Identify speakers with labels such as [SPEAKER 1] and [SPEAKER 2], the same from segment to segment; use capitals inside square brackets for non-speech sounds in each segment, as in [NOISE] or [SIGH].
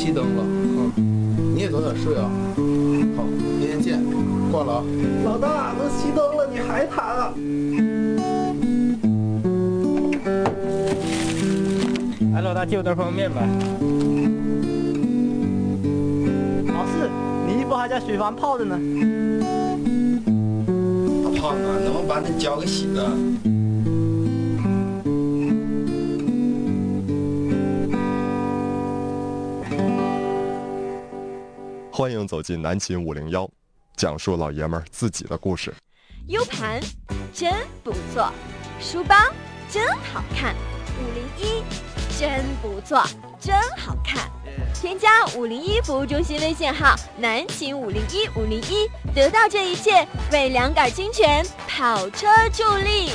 [SPEAKER 1] 熄灯了，嗯，你也早点睡啊。好，明天见，挂了啊。
[SPEAKER 2] 老大，都熄灯了，你还谈啊？
[SPEAKER 3] 哎，老大，借我袋方便面呗。
[SPEAKER 2] 老四，你衣服还在水房泡着呢。
[SPEAKER 4] 大胖子，能不能把那脚给洗了？
[SPEAKER 5] 欢迎走进南秦五零幺，讲述老爷们儿自己的故事。
[SPEAKER 6] U 盘真不错，书包真好看，五零一真不错，真好看。添加五零一服务中心微信号南秦五零一五零一，得到这一切，为两杆清泉跑车助力。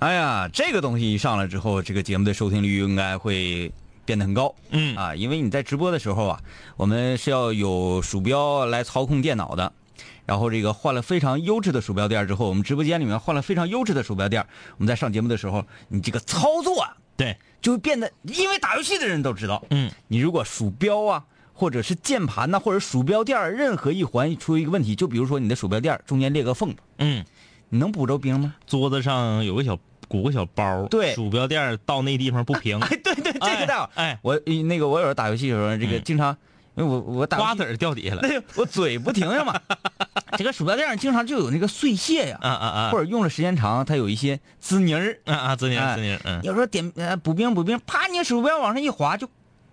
[SPEAKER 7] 哎呀，这个东西一上来之后，这个节目的收听率应该会变得很高。
[SPEAKER 8] 嗯
[SPEAKER 7] 啊，因为你在直播的时候啊，我们是要有鼠标来操控电脑的。然后这个换了非常优质的鼠标垫之后，我们直播间里面换了非常优质的鼠标垫。我们在上节目的时候，你这个操作啊，
[SPEAKER 8] 对，
[SPEAKER 7] 就会变得，因为打游戏的人都知道，
[SPEAKER 8] 嗯，
[SPEAKER 7] 你如果鼠标啊，或者是键盘呐、或者鼠标垫任何一环出一个问题，就比如说你的鼠标垫中间裂个缝，
[SPEAKER 8] 嗯，
[SPEAKER 7] 你能补着兵吗？
[SPEAKER 8] 桌子上有个小鼓个小包，
[SPEAKER 7] 对
[SPEAKER 8] 鼠标垫到那地方不平，[LAUGHS]
[SPEAKER 7] 哎，对对，[LAUGHS] 这个道。
[SPEAKER 8] 哎，
[SPEAKER 7] 我那个我有时候打游戏的时候，这个
[SPEAKER 8] 嗯
[SPEAKER 7] 经常，因为我我打
[SPEAKER 8] 瓜子掉底下了，
[SPEAKER 7] 那我嘴不停呀嘛，[LAUGHS] 这个鼠标垫上经常就有那个碎屑呀，
[SPEAKER 8] 啊啊啊，
[SPEAKER 7] 或者用了时间长，它有一些滋泥儿。
[SPEAKER 8] 啊啊，滋泥
[SPEAKER 7] 哎
[SPEAKER 8] 儿滋泥儿，嗯，
[SPEAKER 7] 有时候点呃补兵补兵，啪，你鼠标往上一滑就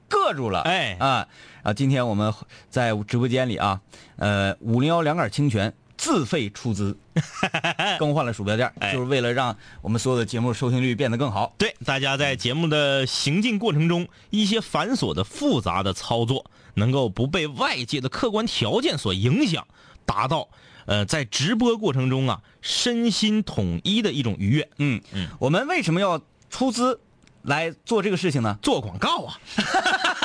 [SPEAKER 7] 硌住了。
[SPEAKER 8] 哎
[SPEAKER 7] 啊啊！今天我们在直播间里啊，呃，五零幺两杆清泉自费出资 [LAUGHS] 更换了鼠标垫，
[SPEAKER 8] 哎
[SPEAKER 7] 就是为了让我们所有的节目收听率变得更好。
[SPEAKER 8] 对，大家在节目的行进过程中，一些繁琐的、复杂的操作，能够不被外界的客观条件所影响，达到呃在直播过程中啊身心统一的一种愉悦。
[SPEAKER 7] 嗯
[SPEAKER 8] 嗯，
[SPEAKER 7] 我们为什么要出资来做这个事情呢？
[SPEAKER 8] 做广告啊，
[SPEAKER 7] 还 [LAUGHS]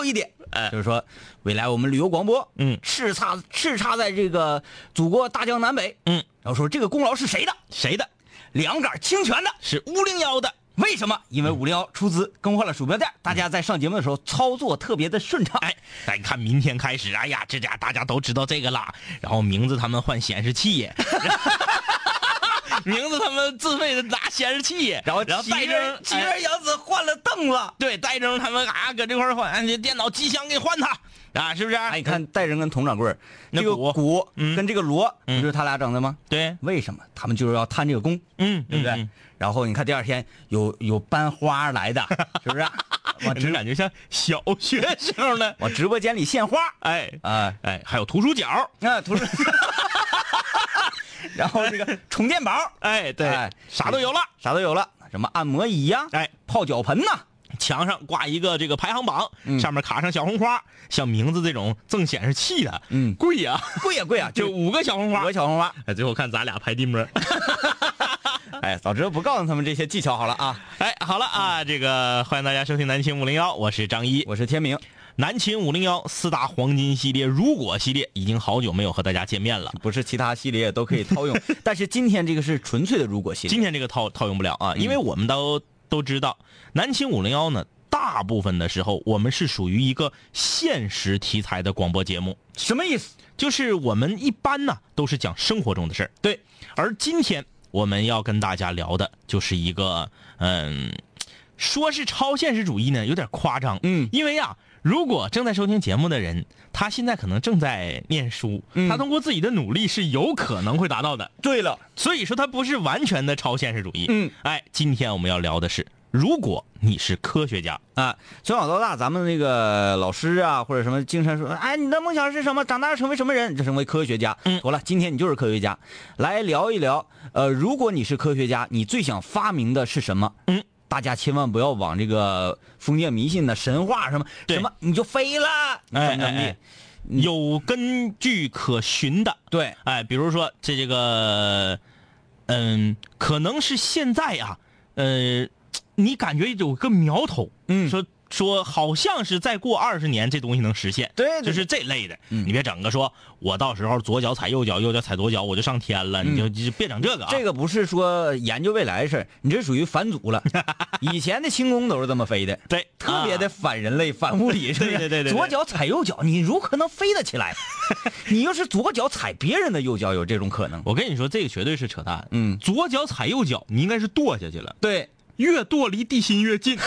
[SPEAKER 7] 有一点，呃就是说，未来我们旅游广播，
[SPEAKER 8] 嗯
[SPEAKER 7] 叱咤叱咤在这个祖国大江南北，
[SPEAKER 8] 嗯，
[SPEAKER 7] 然后说这个功劳是谁的？
[SPEAKER 8] 谁的？
[SPEAKER 7] 两杆清泉的。
[SPEAKER 8] 是五零幺的。
[SPEAKER 7] 为什么？因为五零幺出资更换了鼠标垫，大家在上节目的时候操作特别的顺畅。
[SPEAKER 8] 哎，你看明天开始，哎呀，这家大家都知道这个啦。然后名字他们换显示器，[LAUGHS] 名字他们自费的拿显示器，
[SPEAKER 7] 然后
[SPEAKER 8] 然后戴征
[SPEAKER 7] 奇人杨子换了凳子。
[SPEAKER 8] 对，戴征他们啊，搁这块换，哎，这电脑机箱给换它啊，是不是？
[SPEAKER 7] 哎，你看戴征跟佟掌柜儿，这个
[SPEAKER 8] 鼓
[SPEAKER 7] 跟这个锣，不
[SPEAKER 8] 嗯
[SPEAKER 7] 就是他俩整的吗？
[SPEAKER 8] 对，
[SPEAKER 7] 为什么？他们就是要贪这个功，
[SPEAKER 8] 嗯，
[SPEAKER 7] 对不对？
[SPEAKER 8] 嗯
[SPEAKER 7] 然后你看第二天有有搬花来的，是不是？
[SPEAKER 8] 我
[SPEAKER 7] 只 [LAUGHS]
[SPEAKER 8] 感觉像小学生呢。
[SPEAKER 7] 往直播间里献花
[SPEAKER 8] 哎
[SPEAKER 7] 啊
[SPEAKER 8] 哎，还有图书角，
[SPEAKER 7] 啊，图书，[LAUGHS] 然后这个 [LAUGHS] 充电宝，
[SPEAKER 8] 哎，对，
[SPEAKER 7] 哎
[SPEAKER 8] 啥都有了。
[SPEAKER 7] 啥都有了，什么按摩椅呀、
[SPEAKER 8] 哎，
[SPEAKER 7] 泡脚盆呐、
[SPEAKER 8] 墙上挂一个这个排行榜，
[SPEAKER 7] 嗯
[SPEAKER 8] 上面卡上小红花，像名字这种赠显示器的，
[SPEAKER 7] 嗯
[SPEAKER 8] 贵呀、
[SPEAKER 7] 贵呀贵呀，
[SPEAKER 8] 就 [LAUGHS]
[SPEAKER 7] 就
[SPEAKER 8] 五个小红花
[SPEAKER 7] 五个。小红花。
[SPEAKER 8] 哎，最后看咱俩排第么。[LAUGHS]
[SPEAKER 7] 哎，早知道不告诉他们这些技巧好了啊！
[SPEAKER 8] 哎，好了啊，这个欢迎大家收听南青五零幺，我是张一。
[SPEAKER 7] 我是天明，
[SPEAKER 8] 南秦五零幺四大黄金系列，如果系列已经好久没有和大家见面了。
[SPEAKER 7] 不是其他系列都可以套用，[LAUGHS] 但是今天这个是纯粹的如果系列。
[SPEAKER 8] 今天这个套套用不了啊，因为我们都都知道，南秦五零幺呢，大部分的时候我们是属于一个现实题材的广播节目，
[SPEAKER 7] 什么意思？
[SPEAKER 8] 就是我们一般呢都是讲生活中的事儿。
[SPEAKER 7] 对，
[SPEAKER 8] 而今天我们要跟大家聊的就是一个，嗯，说是超现实主义呢，有点夸张。
[SPEAKER 7] 嗯
[SPEAKER 8] 因为呀、如果正在收听节目的人，他现在可能正在念书，
[SPEAKER 7] 嗯
[SPEAKER 8] 他通过自己的努力是有可能会达到的。
[SPEAKER 7] 对了，
[SPEAKER 8] 所以说，他不是完全的超现实主义。
[SPEAKER 7] 嗯，
[SPEAKER 8] 哎，今天我们要聊的是，如果你是科学家，
[SPEAKER 7] 啊，从小到大，咱们那个老师啊，或者什么，经常说，哎，你的梦想是什么？长大成为什么人？就成为科学家。
[SPEAKER 8] 嗯
[SPEAKER 7] 妥了，今天你就是科学家，来聊一聊。呃，如果你是科学家，你最想发明的是什么？
[SPEAKER 8] 嗯，
[SPEAKER 7] 大家千万不要往这个封建迷信的神话什么什么，你就飞了，
[SPEAKER 8] 哎哎。有根据可循的。
[SPEAKER 7] 对，
[SPEAKER 8] 哎，比如说这这个，嗯，可能是现在啊，呃，你感觉有个苗头，
[SPEAKER 7] 嗯。
[SPEAKER 8] 说说好像是再过二十年这东西能实现，
[SPEAKER 7] 对对
[SPEAKER 8] 就是这类的。
[SPEAKER 7] 嗯
[SPEAKER 8] 你别整个说我到时候左脚踩右脚，右脚踩左脚，我就上天了，你就就别整这个
[SPEAKER 7] 这个不是说研究未来的事儿，你这属于反祖了。[LAUGHS] 以前的轻功都是这么飞的，
[SPEAKER 8] 对
[SPEAKER 7] 特别的
[SPEAKER 8] 啊
[SPEAKER 7] 反人类、反物理，[LAUGHS] 是不是？
[SPEAKER 8] 对对对对对
[SPEAKER 7] 左脚踩右脚，你如何能飞得起来？[LAUGHS] 你要是左脚踩别人的右脚，有这种可能。
[SPEAKER 8] 我跟你说，这个绝对是扯淡。
[SPEAKER 7] 嗯
[SPEAKER 8] 左脚踩右脚，你应该是跺下去了，
[SPEAKER 7] 对，
[SPEAKER 8] 越跺离地心越近。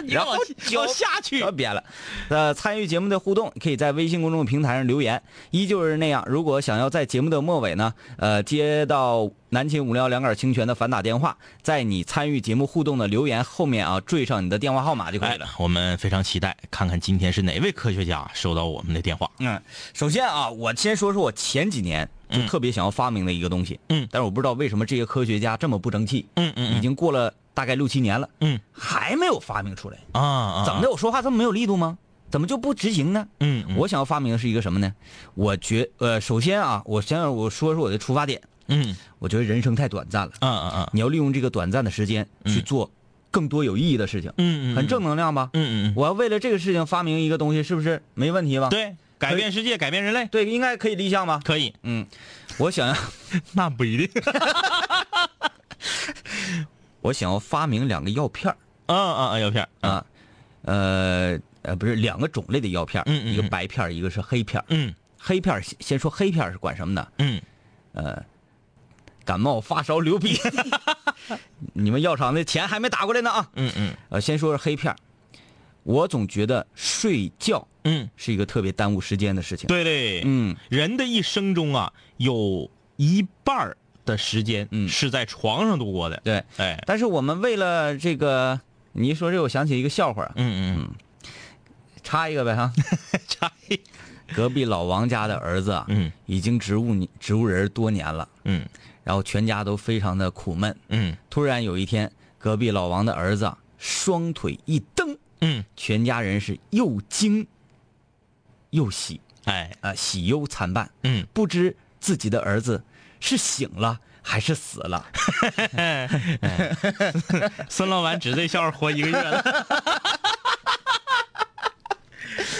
[SPEAKER 8] 你
[SPEAKER 7] 然后
[SPEAKER 8] 往
[SPEAKER 7] 脚
[SPEAKER 8] 下去
[SPEAKER 7] 别了。呃，参与节目的互动，可以在微信公众平台上留言，依旧是那样。如果想要在节目的末尾呢，呃，接到南秦五零幺两杆清泉的反打电话，在你参与节目互动的留言后面啊，缀上你的电话号码就可以了。
[SPEAKER 8] 哎，我们非常期待看看今天是哪位科学家收到我们的电话。
[SPEAKER 7] 嗯，首先啊，我先说说我前几年就特别想要发明的一个东西。
[SPEAKER 8] 嗯
[SPEAKER 7] 但是我不知道为什么这些科学家这么不争气。
[SPEAKER 8] 嗯嗯
[SPEAKER 7] 已经过了大概六七年了，
[SPEAKER 8] 嗯
[SPEAKER 7] 还没有发明出来。
[SPEAKER 8] 啊啊，
[SPEAKER 7] 怎么的？我说话这么没有力度吗？怎么就不执行呢？
[SPEAKER 8] 嗯嗯
[SPEAKER 7] 我想要发明的是一个什么呢？我觉呃，首先啊，我先让我说说我的出发点。
[SPEAKER 8] 嗯
[SPEAKER 7] 我觉得人生太短暂了，
[SPEAKER 8] 嗯嗯嗯，
[SPEAKER 7] 你要利用这个短暂的时间去做更多有意义的事情，
[SPEAKER 8] 嗯嗯，
[SPEAKER 7] 很正能量吧？
[SPEAKER 8] 嗯嗯
[SPEAKER 7] 我要为了这个事情发明一个东西，是不是没问题吧？
[SPEAKER 8] 嗯，对，改变世界，改变人类，
[SPEAKER 7] 对，应该可以立项吧？
[SPEAKER 8] 可以。
[SPEAKER 7] 嗯，我想要 [LAUGHS]
[SPEAKER 8] 那不一定。[LAUGHS]
[SPEAKER 7] 我想要发明两个药片儿
[SPEAKER 8] 啊啊啊，药片儿
[SPEAKER 7] 啊，呃呃，不是两个种类的药片儿，
[SPEAKER 8] 嗯嗯
[SPEAKER 7] 一个白片儿，一个是黑片儿。
[SPEAKER 8] 嗯
[SPEAKER 7] 黑片儿先先说黑片儿是管什么的？
[SPEAKER 8] 嗯
[SPEAKER 7] 感冒、发烧、流鼻涕。[LAUGHS] 你们药厂的钱还没打过来呢啊！
[SPEAKER 8] 嗯嗯
[SPEAKER 7] 呃，先说是黑片儿我总觉得睡觉
[SPEAKER 8] 嗯，
[SPEAKER 7] 是一个特别耽误时间的事情。，
[SPEAKER 8] 对对，
[SPEAKER 7] 嗯，
[SPEAKER 8] 人的一生中啊，有一半儿的时间
[SPEAKER 7] 嗯。
[SPEAKER 8] 是在床上度过的。
[SPEAKER 7] 对。
[SPEAKER 8] 哎，
[SPEAKER 7] 但是我们为了这个，你一说这，我想起一个笑话，
[SPEAKER 8] 嗯嗯。
[SPEAKER 7] 插一个呗哈。
[SPEAKER 8] 嗯，差异。
[SPEAKER 7] 隔壁老王家的儿子啊，
[SPEAKER 8] 嗯。
[SPEAKER 7] 已经植物植物人多年了，
[SPEAKER 8] 嗯。
[SPEAKER 7] 然后全家都非常的苦闷。
[SPEAKER 8] 嗯。
[SPEAKER 7] 突然有一天，隔壁老王的儿子啊，双腿一蹬，
[SPEAKER 8] 嗯，
[SPEAKER 7] 全家人是又惊又喜。
[SPEAKER 8] 哎，
[SPEAKER 7] 啊、喜忧参半，
[SPEAKER 8] 嗯，
[SPEAKER 7] 不知自己的儿子是醒了还是死了。[LAUGHS]
[SPEAKER 8] 孙老板只这笑话活一个月了，[LAUGHS]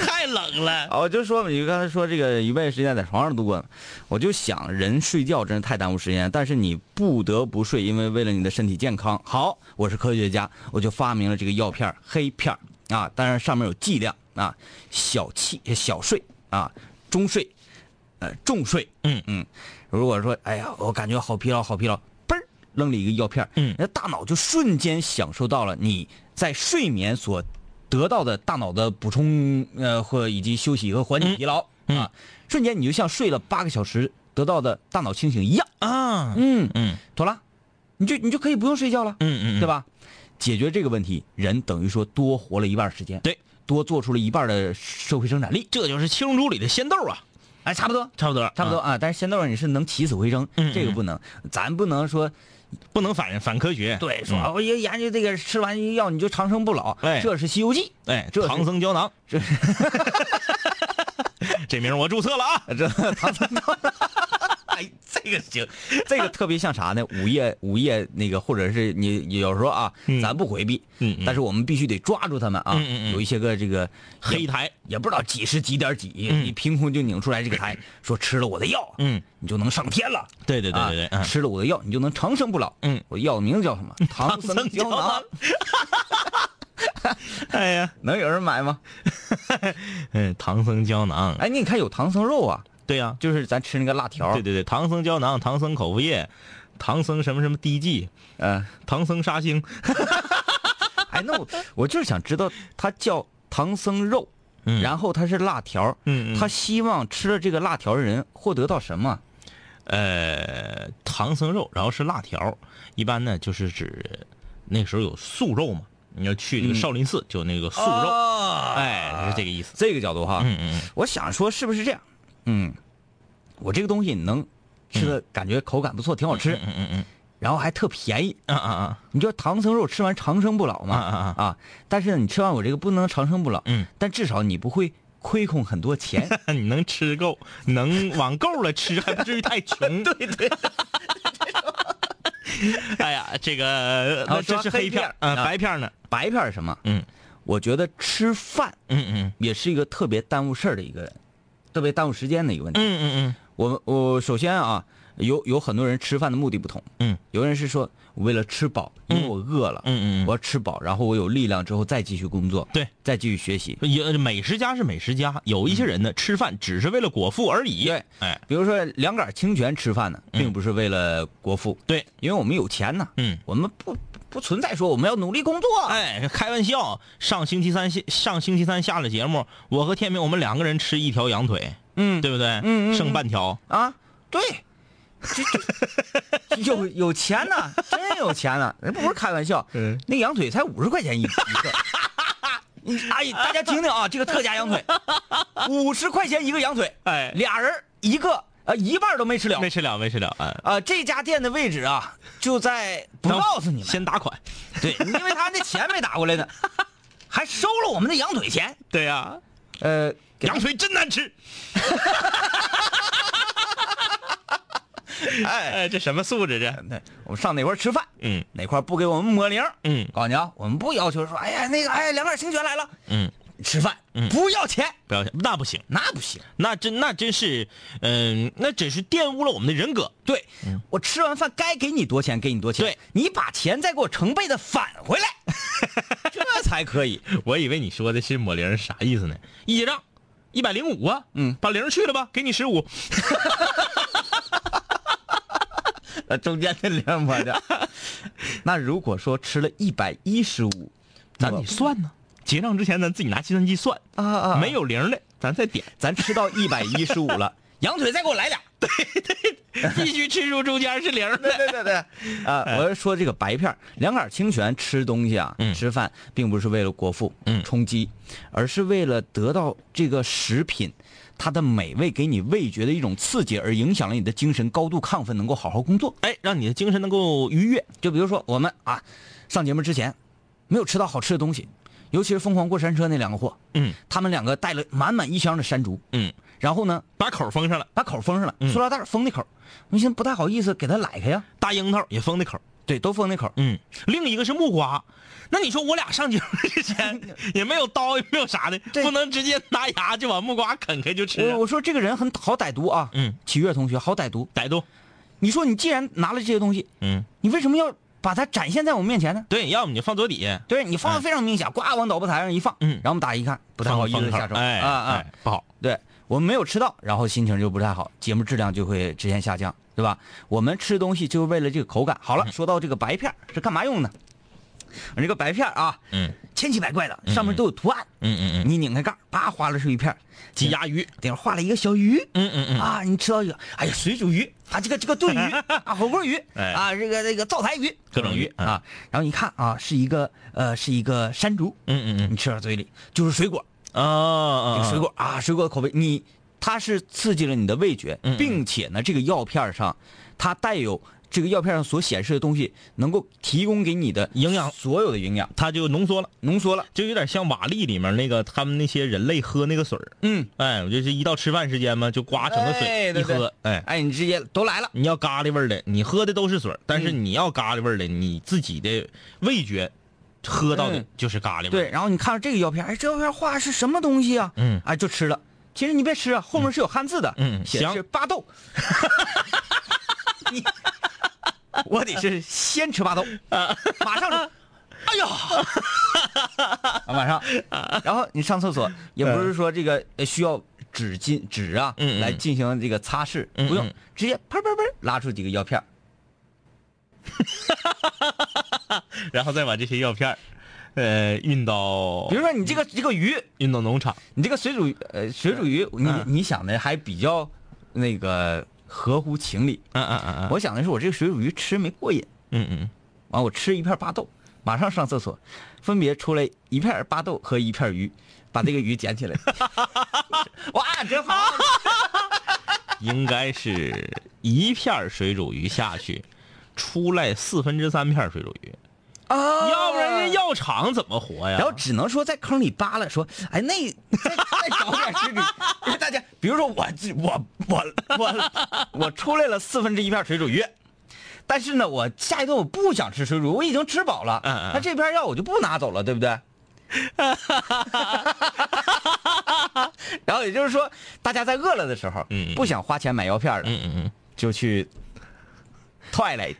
[SPEAKER 8] 太冷了。
[SPEAKER 7] 啊，我就说你刚才说这个一半时间在床上度过，我就想人睡觉真是太耽误时间，但是你不得不睡，因为为了你的身体健康。好，我是科学家，我就发明了这个药片黑片啊，当然上面有剂量啊，小气小睡啊，中睡，呃重睡，
[SPEAKER 8] 嗯
[SPEAKER 7] 嗯，如果说哎呀我感觉好疲劳好疲劳，嘣儿扔了一个药片儿
[SPEAKER 8] 嗯。
[SPEAKER 7] 那大脑就瞬间享受到了你在睡眠所得到的大脑的补充，呃，或以及休息和缓解疲劳、
[SPEAKER 8] 嗯
[SPEAKER 7] 啊，瞬间你就像睡了八个小时得到的大脑清醒一样，
[SPEAKER 8] 啊，
[SPEAKER 7] 嗯，
[SPEAKER 8] 嗯。
[SPEAKER 7] 妥了，你就你就可以不用睡觉了，
[SPEAKER 8] 嗯嗯，
[SPEAKER 7] 对？吧？解决这个问题，人等于说多活了一半时间，
[SPEAKER 8] 对，
[SPEAKER 7] 多做出了一半的社会生产力，
[SPEAKER 8] 这就是七龙珠里的仙豆啊，
[SPEAKER 7] 哎，差不多。
[SPEAKER 8] 差不多，啊，
[SPEAKER 7] 差不多啊，但是仙豆你是能起死回生，
[SPEAKER 8] 嗯
[SPEAKER 7] 这个不能，咱不能说
[SPEAKER 8] 不能反反科学。
[SPEAKER 7] 对说、我研研究这个吃完药你就长生不老，
[SPEAKER 8] 哎
[SPEAKER 7] 这是《西游记
[SPEAKER 8] 哎，
[SPEAKER 7] 这
[SPEAKER 8] 唐僧胶囊，[LAUGHS]
[SPEAKER 7] 这 [LAUGHS]
[SPEAKER 8] 这名我注册了啊。》，
[SPEAKER 7] 这唐僧胶囊。哎，这个行，这个特别像啥呢？午夜午夜那个，或者是你有时候啊，
[SPEAKER 8] 嗯
[SPEAKER 7] 咱不回避，但是我们必须得抓住他们啊。有一些个这个
[SPEAKER 8] 黑台，
[SPEAKER 7] 也不知道几十几点几，
[SPEAKER 8] 嗯
[SPEAKER 7] 你凭空就拧出来这个台，[LAUGHS] 说吃了我的药，
[SPEAKER 8] 嗯，
[SPEAKER 7] 你就能上天了。
[SPEAKER 8] 对对对对对，
[SPEAKER 7] 吃了我的药，你就能长生不老。
[SPEAKER 8] 嗯，
[SPEAKER 7] 我药的名字叫什么？[LAUGHS] 唐僧胶囊。
[SPEAKER 8] 哎呀，
[SPEAKER 7] 能有人买吗？[LAUGHS]
[SPEAKER 8] 嗯，唐僧胶囊，
[SPEAKER 7] 哎，你看有唐僧肉啊，
[SPEAKER 8] 对呀，
[SPEAKER 7] 就是咱吃那个辣条。
[SPEAKER 8] 对对对，唐僧胶囊、唐僧口服液、唐僧什么什么滴剂、
[SPEAKER 7] 嗯、[LAUGHS]
[SPEAKER 8] 唐僧沙星，[LAUGHS]
[SPEAKER 7] 哎，那我我就是想知道，它叫唐僧肉，
[SPEAKER 8] 嗯
[SPEAKER 7] 然后它是辣条，
[SPEAKER 8] 嗯嗯
[SPEAKER 7] 他希望吃了这个辣条的人获得到什么？
[SPEAKER 8] 呃，唐僧肉，然后是辣条，一般呢就是指那时候有素肉嘛，你要去那个少林寺就那个素肉，
[SPEAKER 7] 哦
[SPEAKER 8] 哎，是这个意思。
[SPEAKER 7] 这个角度哈，
[SPEAKER 8] 嗯嗯
[SPEAKER 7] 我想说是不是这样？嗯，我这个东西能吃的感觉口感不错，挺好吃，
[SPEAKER 8] 嗯嗯嗯
[SPEAKER 7] 然后还特便宜。
[SPEAKER 8] 啊啊啊
[SPEAKER 7] 你说唐僧肉吃完长生不老嘛？
[SPEAKER 8] 啊啊
[SPEAKER 7] 啊！但是，你吃完我这个不能长生不老，
[SPEAKER 8] 嗯，
[SPEAKER 7] 但至少你不会亏空很多钱。
[SPEAKER 8] 啊，你能吃够，能往够了吃，还不至于太穷。[LAUGHS] 对对，[LAUGHS] 哎呀，这个那这是黑片儿，嗯，白片儿呢？
[SPEAKER 7] 白片儿是什么？
[SPEAKER 8] 嗯
[SPEAKER 7] 我觉得吃饭
[SPEAKER 8] 嗯嗯
[SPEAKER 7] 也是一个特别耽误事儿的一个，特别耽误时间的一个问题。
[SPEAKER 8] 嗯嗯嗯。
[SPEAKER 7] 我我首先啊，有有很多人吃饭的目的不同。
[SPEAKER 8] 嗯，
[SPEAKER 7] 有人是说为了吃饱，因为我饿了，
[SPEAKER 8] 嗯嗯嗯。
[SPEAKER 7] 我要吃饱，然后我有力量之后再继续工作，
[SPEAKER 8] 对，
[SPEAKER 7] 再继续学习。
[SPEAKER 8] 嗯，也美食家是美食家，有一些人呢，吃饭只是为了果腹而已。
[SPEAKER 7] 对，
[SPEAKER 8] 哎，
[SPEAKER 7] 比如说两杆清泉吃饭呢，并不是为了果腹，
[SPEAKER 8] 对，
[SPEAKER 7] 因为我们有钱呢，
[SPEAKER 8] 嗯，
[SPEAKER 7] 我们不不存在说我们要努力工作，
[SPEAKER 8] 哎，开玩笑，上星期三下上星期三下了节目，我和天明我们两个人吃一条羊腿，
[SPEAKER 7] 嗯，
[SPEAKER 8] 对不对？
[SPEAKER 7] 嗯嗯嗯。
[SPEAKER 8] 剩半条。
[SPEAKER 7] 啊，对，这这 [LAUGHS] 有有钱呐，[LAUGHS] 真有钱呐，人不是开玩笑，
[SPEAKER 8] 嗯。
[SPEAKER 7] 那羊腿才五十块钱一一个。你 [LAUGHS] 哎，大家听听啊，这个特价羊腿，五十块钱一个羊腿，
[SPEAKER 8] 哎。
[SPEAKER 7] 俩人一个，呃，一半都没吃了。
[SPEAKER 8] 没吃了，没吃了，啊，
[SPEAKER 7] 啊、这家店的位置啊，就在 [LAUGHS] 不告诉你们，
[SPEAKER 8] 先打款。
[SPEAKER 7] 对，因为他那钱没打过来呢，[LAUGHS] 还收了我们的羊腿钱。
[SPEAKER 8] 对呀、
[SPEAKER 7] 呃，
[SPEAKER 8] 羊腿真难吃。哎 [LAUGHS] 哎，这什么素质这？
[SPEAKER 7] 对我们上哪块吃饭，
[SPEAKER 8] 嗯
[SPEAKER 7] 哪块不给我们抹零儿
[SPEAKER 8] 嗯
[SPEAKER 7] 告诉你啊，我们不要求说，哎呀，那个，哎，两杆清泉来了，
[SPEAKER 8] 嗯，
[SPEAKER 7] 吃饭、
[SPEAKER 8] 嗯
[SPEAKER 7] 不要钱，
[SPEAKER 8] 不要钱那不行，
[SPEAKER 7] 那不行。
[SPEAKER 8] 那真那真是，嗯、那只是玷污了我们的人格。
[SPEAKER 7] 对、我吃完饭该给你多钱给你多钱，
[SPEAKER 8] 对
[SPEAKER 7] 你把钱再给我成倍的返回来，[LAUGHS] 这才可以。
[SPEAKER 8] 我以为你说的是抹零啥意思呢？一结账，一百零五啊，
[SPEAKER 7] 嗯
[SPEAKER 8] 把零去了吧，给你十五。[LAUGHS]
[SPEAKER 7] 呃，中间的零抹的。[LAUGHS] 那如果说吃了一百一十五，
[SPEAKER 8] 咱得算呢，结账之前咱自己拿计算机算，
[SPEAKER 7] 啊啊，
[SPEAKER 8] 没有零的咱再点，[LAUGHS]
[SPEAKER 7] 咱吃到一百一十五了，[LAUGHS] 羊腿再给我来俩。[LAUGHS]
[SPEAKER 8] 必须吃出中间是零
[SPEAKER 7] 对对对对，啊，我是说这个白片两杆清泉吃东西啊，
[SPEAKER 8] 嗯
[SPEAKER 7] 吃饭并不是为了果腹、
[SPEAKER 8] 嗯
[SPEAKER 7] 充饥，而是为了得到这个食品它的美味给你味觉的一种刺激，而影响了你的精神高度亢奋，能够好好工作。
[SPEAKER 8] 哎，让你的精神能够愉悦。
[SPEAKER 7] 就比如说我们啊，上节目之前没有吃到好吃的东西，尤其是疯狂过山车那两个货，
[SPEAKER 8] 嗯
[SPEAKER 7] 他们两个带了满满一箱的山竹，
[SPEAKER 8] 嗯，
[SPEAKER 7] 然后呢
[SPEAKER 8] 把口封上了，
[SPEAKER 7] 把口封上了，
[SPEAKER 8] 嗯
[SPEAKER 7] 塑料袋封的口，我寻思不太好意思给他来开呀，
[SPEAKER 8] 大樱桃也封的口。
[SPEAKER 7] 对，都封的口。
[SPEAKER 8] 嗯，另一个是木瓜。那你说我俩上节目之前 [LAUGHS] 也没有刀，也没有啥的，不能直接拿牙就把木瓜啃开就吃啊。
[SPEAKER 7] 我我说这个人很好歹毒啊，
[SPEAKER 8] 嗯，
[SPEAKER 7] 启月同学好歹毒。
[SPEAKER 8] 歹毒。
[SPEAKER 7] 你说你既然拿了这些东西，
[SPEAKER 8] 嗯，
[SPEAKER 7] 你为什么要把它展现在我们面前呢？
[SPEAKER 8] 对，要么你放桌底下，
[SPEAKER 7] 对你放的非常明显，呱往导播台上一放，
[SPEAKER 8] 嗯
[SPEAKER 7] 然后我们大家一看，不太好意思下手，
[SPEAKER 8] 哎
[SPEAKER 7] 啊啊
[SPEAKER 8] 哎，不好。
[SPEAKER 7] 对我们没有吃到，然后心情就不太好，节目质量就会直线下降，对吧？我们吃东西就是为了这个口感。好了，说到这个白片是干嘛用的？这个白片啊，
[SPEAKER 8] 嗯
[SPEAKER 7] 千奇百怪的，上面都有图案，
[SPEAKER 8] 嗯嗯嗯，
[SPEAKER 7] 你拧开盖儿，啪划了出一片儿。
[SPEAKER 8] 鸡鸭鱼，
[SPEAKER 7] 顶上画了一个小鱼，
[SPEAKER 8] 嗯嗯嗯，
[SPEAKER 7] 啊，你吃到一个，哎呀，水煮鱼。啊，这个这个炖鱼。[LAUGHS] 啊，火锅鱼。
[SPEAKER 8] 哎。
[SPEAKER 7] 啊，这个这个灶台鱼，
[SPEAKER 8] 各种鱼
[SPEAKER 7] 啊，然后一看啊，是一个呃是一个山竹，
[SPEAKER 8] 嗯嗯嗯。
[SPEAKER 7] 你吃到嘴里就是水果，
[SPEAKER 8] 嗯，啊啊，
[SPEAKER 7] 这个水果啊，水果的口味，你它是刺激了你的味觉并且呢，这个药片上它带有这个药片上所显示的东西，能够提供给你的
[SPEAKER 8] 营养。
[SPEAKER 7] 所有的营养。
[SPEAKER 8] 它就浓缩了，
[SPEAKER 7] 浓缩了，
[SPEAKER 8] 就有点像瓦砾里面那个他们那些人类喝那个水儿。
[SPEAKER 7] 嗯，
[SPEAKER 8] 哎，我就是一到吃饭时间嘛，就刮整个水一喝，哎，
[SPEAKER 7] 哎，你直接都来了，
[SPEAKER 8] 你要咖喱味儿的，你喝的都是水，但是
[SPEAKER 7] 嗯
[SPEAKER 8] 你要咖喱味儿的，你自己的味觉喝到的
[SPEAKER 7] 嗯。
[SPEAKER 8] 就是咖喱味儿。
[SPEAKER 7] 对，然后你看到这个药片，哎，这药片画的是什么东西啊？
[SPEAKER 8] 嗯。
[SPEAKER 7] 哎，就吃了。其实你别吃啊，后面是有汉字的，
[SPEAKER 8] 嗯
[SPEAKER 7] 写的是
[SPEAKER 8] 香
[SPEAKER 7] 巴豆。你，[LAUGHS] [LAUGHS] 我得是先吃巴豆，马上吃。哎呀，[LAUGHS] 啊马上，然后你上厕所也不是说这个呃需要纸巾纸啊来进行这个擦拭，不用直接啪啪啪拉出几个药片儿。[LAUGHS]
[SPEAKER 8] 然后再把这些药片儿，呃，运到
[SPEAKER 7] 比如说你这个这个鱼，
[SPEAKER 8] 运到农场。
[SPEAKER 7] 你这个水煮呃水煮鱼，你
[SPEAKER 8] 嗯
[SPEAKER 7] 你想的还比较那个合乎情理。
[SPEAKER 8] 嗯嗯嗯嗯，
[SPEAKER 7] 我想的是我这个水煮鱼吃没过瘾，
[SPEAKER 8] 嗯嗯。
[SPEAKER 7] 完我吃一片巴豆，马上上厕所，分别出来一片巴豆和一片鱼，把这个鱼捡起来，[LAUGHS] 哇，真好！[LAUGHS]
[SPEAKER 8] 应该是一片水煮鱼下去，出来四分之三片水煮鱼，
[SPEAKER 7] 啊
[SPEAKER 8] 要不然这药厂怎么活呀？
[SPEAKER 7] 然后只能说在坑里扒拉，说，哎，那再再找点水煮，因为大家，比如说我我我我我出来了四分之一片水煮鱼，但是呢，我下一顿我不想吃水煮，我已经吃饱了。
[SPEAKER 8] 嗯嗯
[SPEAKER 7] 那这片药我就不拿走了，对不对？[LAUGHS] 然后也就是说，大家在饿了的时候，
[SPEAKER 8] 嗯嗯
[SPEAKER 7] 不想花钱买药片了，
[SPEAKER 8] 嗯嗯嗯，
[SPEAKER 7] 就去 Twilight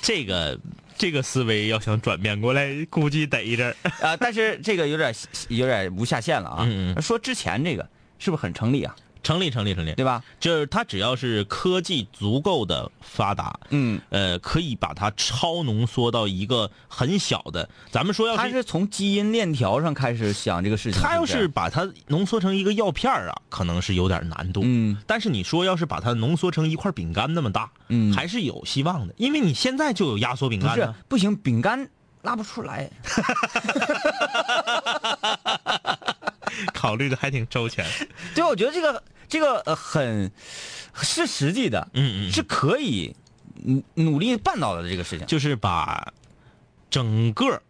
[SPEAKER 8] 这个这个思维要想转变过来，估计得一阵儿。
[SPEAKER 7] 啊、但是这个有点有点无下限了啊。
[SPEAKER 8] 嗯嗯
[SPEAKER 7] 说之前这个是不是很成立啊？
[SPEAKER 8] 成立，成立，成立。
[SPEAKER 7] 对吧？
[SPEAKER 8] 就是它只要是科技足够的发达，
[SPEAKER 7] 嗯，
[SPEAKER 8] 呃，可以把它超浓缩到一个很小的。咱们说要
[SPEAKER 7] 他是从基因链条上开始想这个事情。
[SPEAKER 8] 它要是把它浓缩成一个药片儿啊，可能是有点难度。
[SPEAKER 7] 嗯，
[SPEAKER 8] 但是你说要是把它浓缩成一块饼干那么大，
[SPEAKER 7] 嗯
[SPEAKER 8] 还是有希望的，因为你现在就有压缩饼
[SPEAKER 7] 不是
[SPEAKER 8] 干呢。
[SPEAKER 7] 不行，饼干拉不出来。[LAUGHS]
[SPEAKER 8] 考虑的还挺周全。[LAUGHS]
[SPEAKER 7] 对，我觉得这个这个呃很是实际的，
[SPEAKER 8] 嗯嗯，
[SPEAKER 7] 是可以努努力办到的这个事情。
[SPEAKER 8] 就是把整个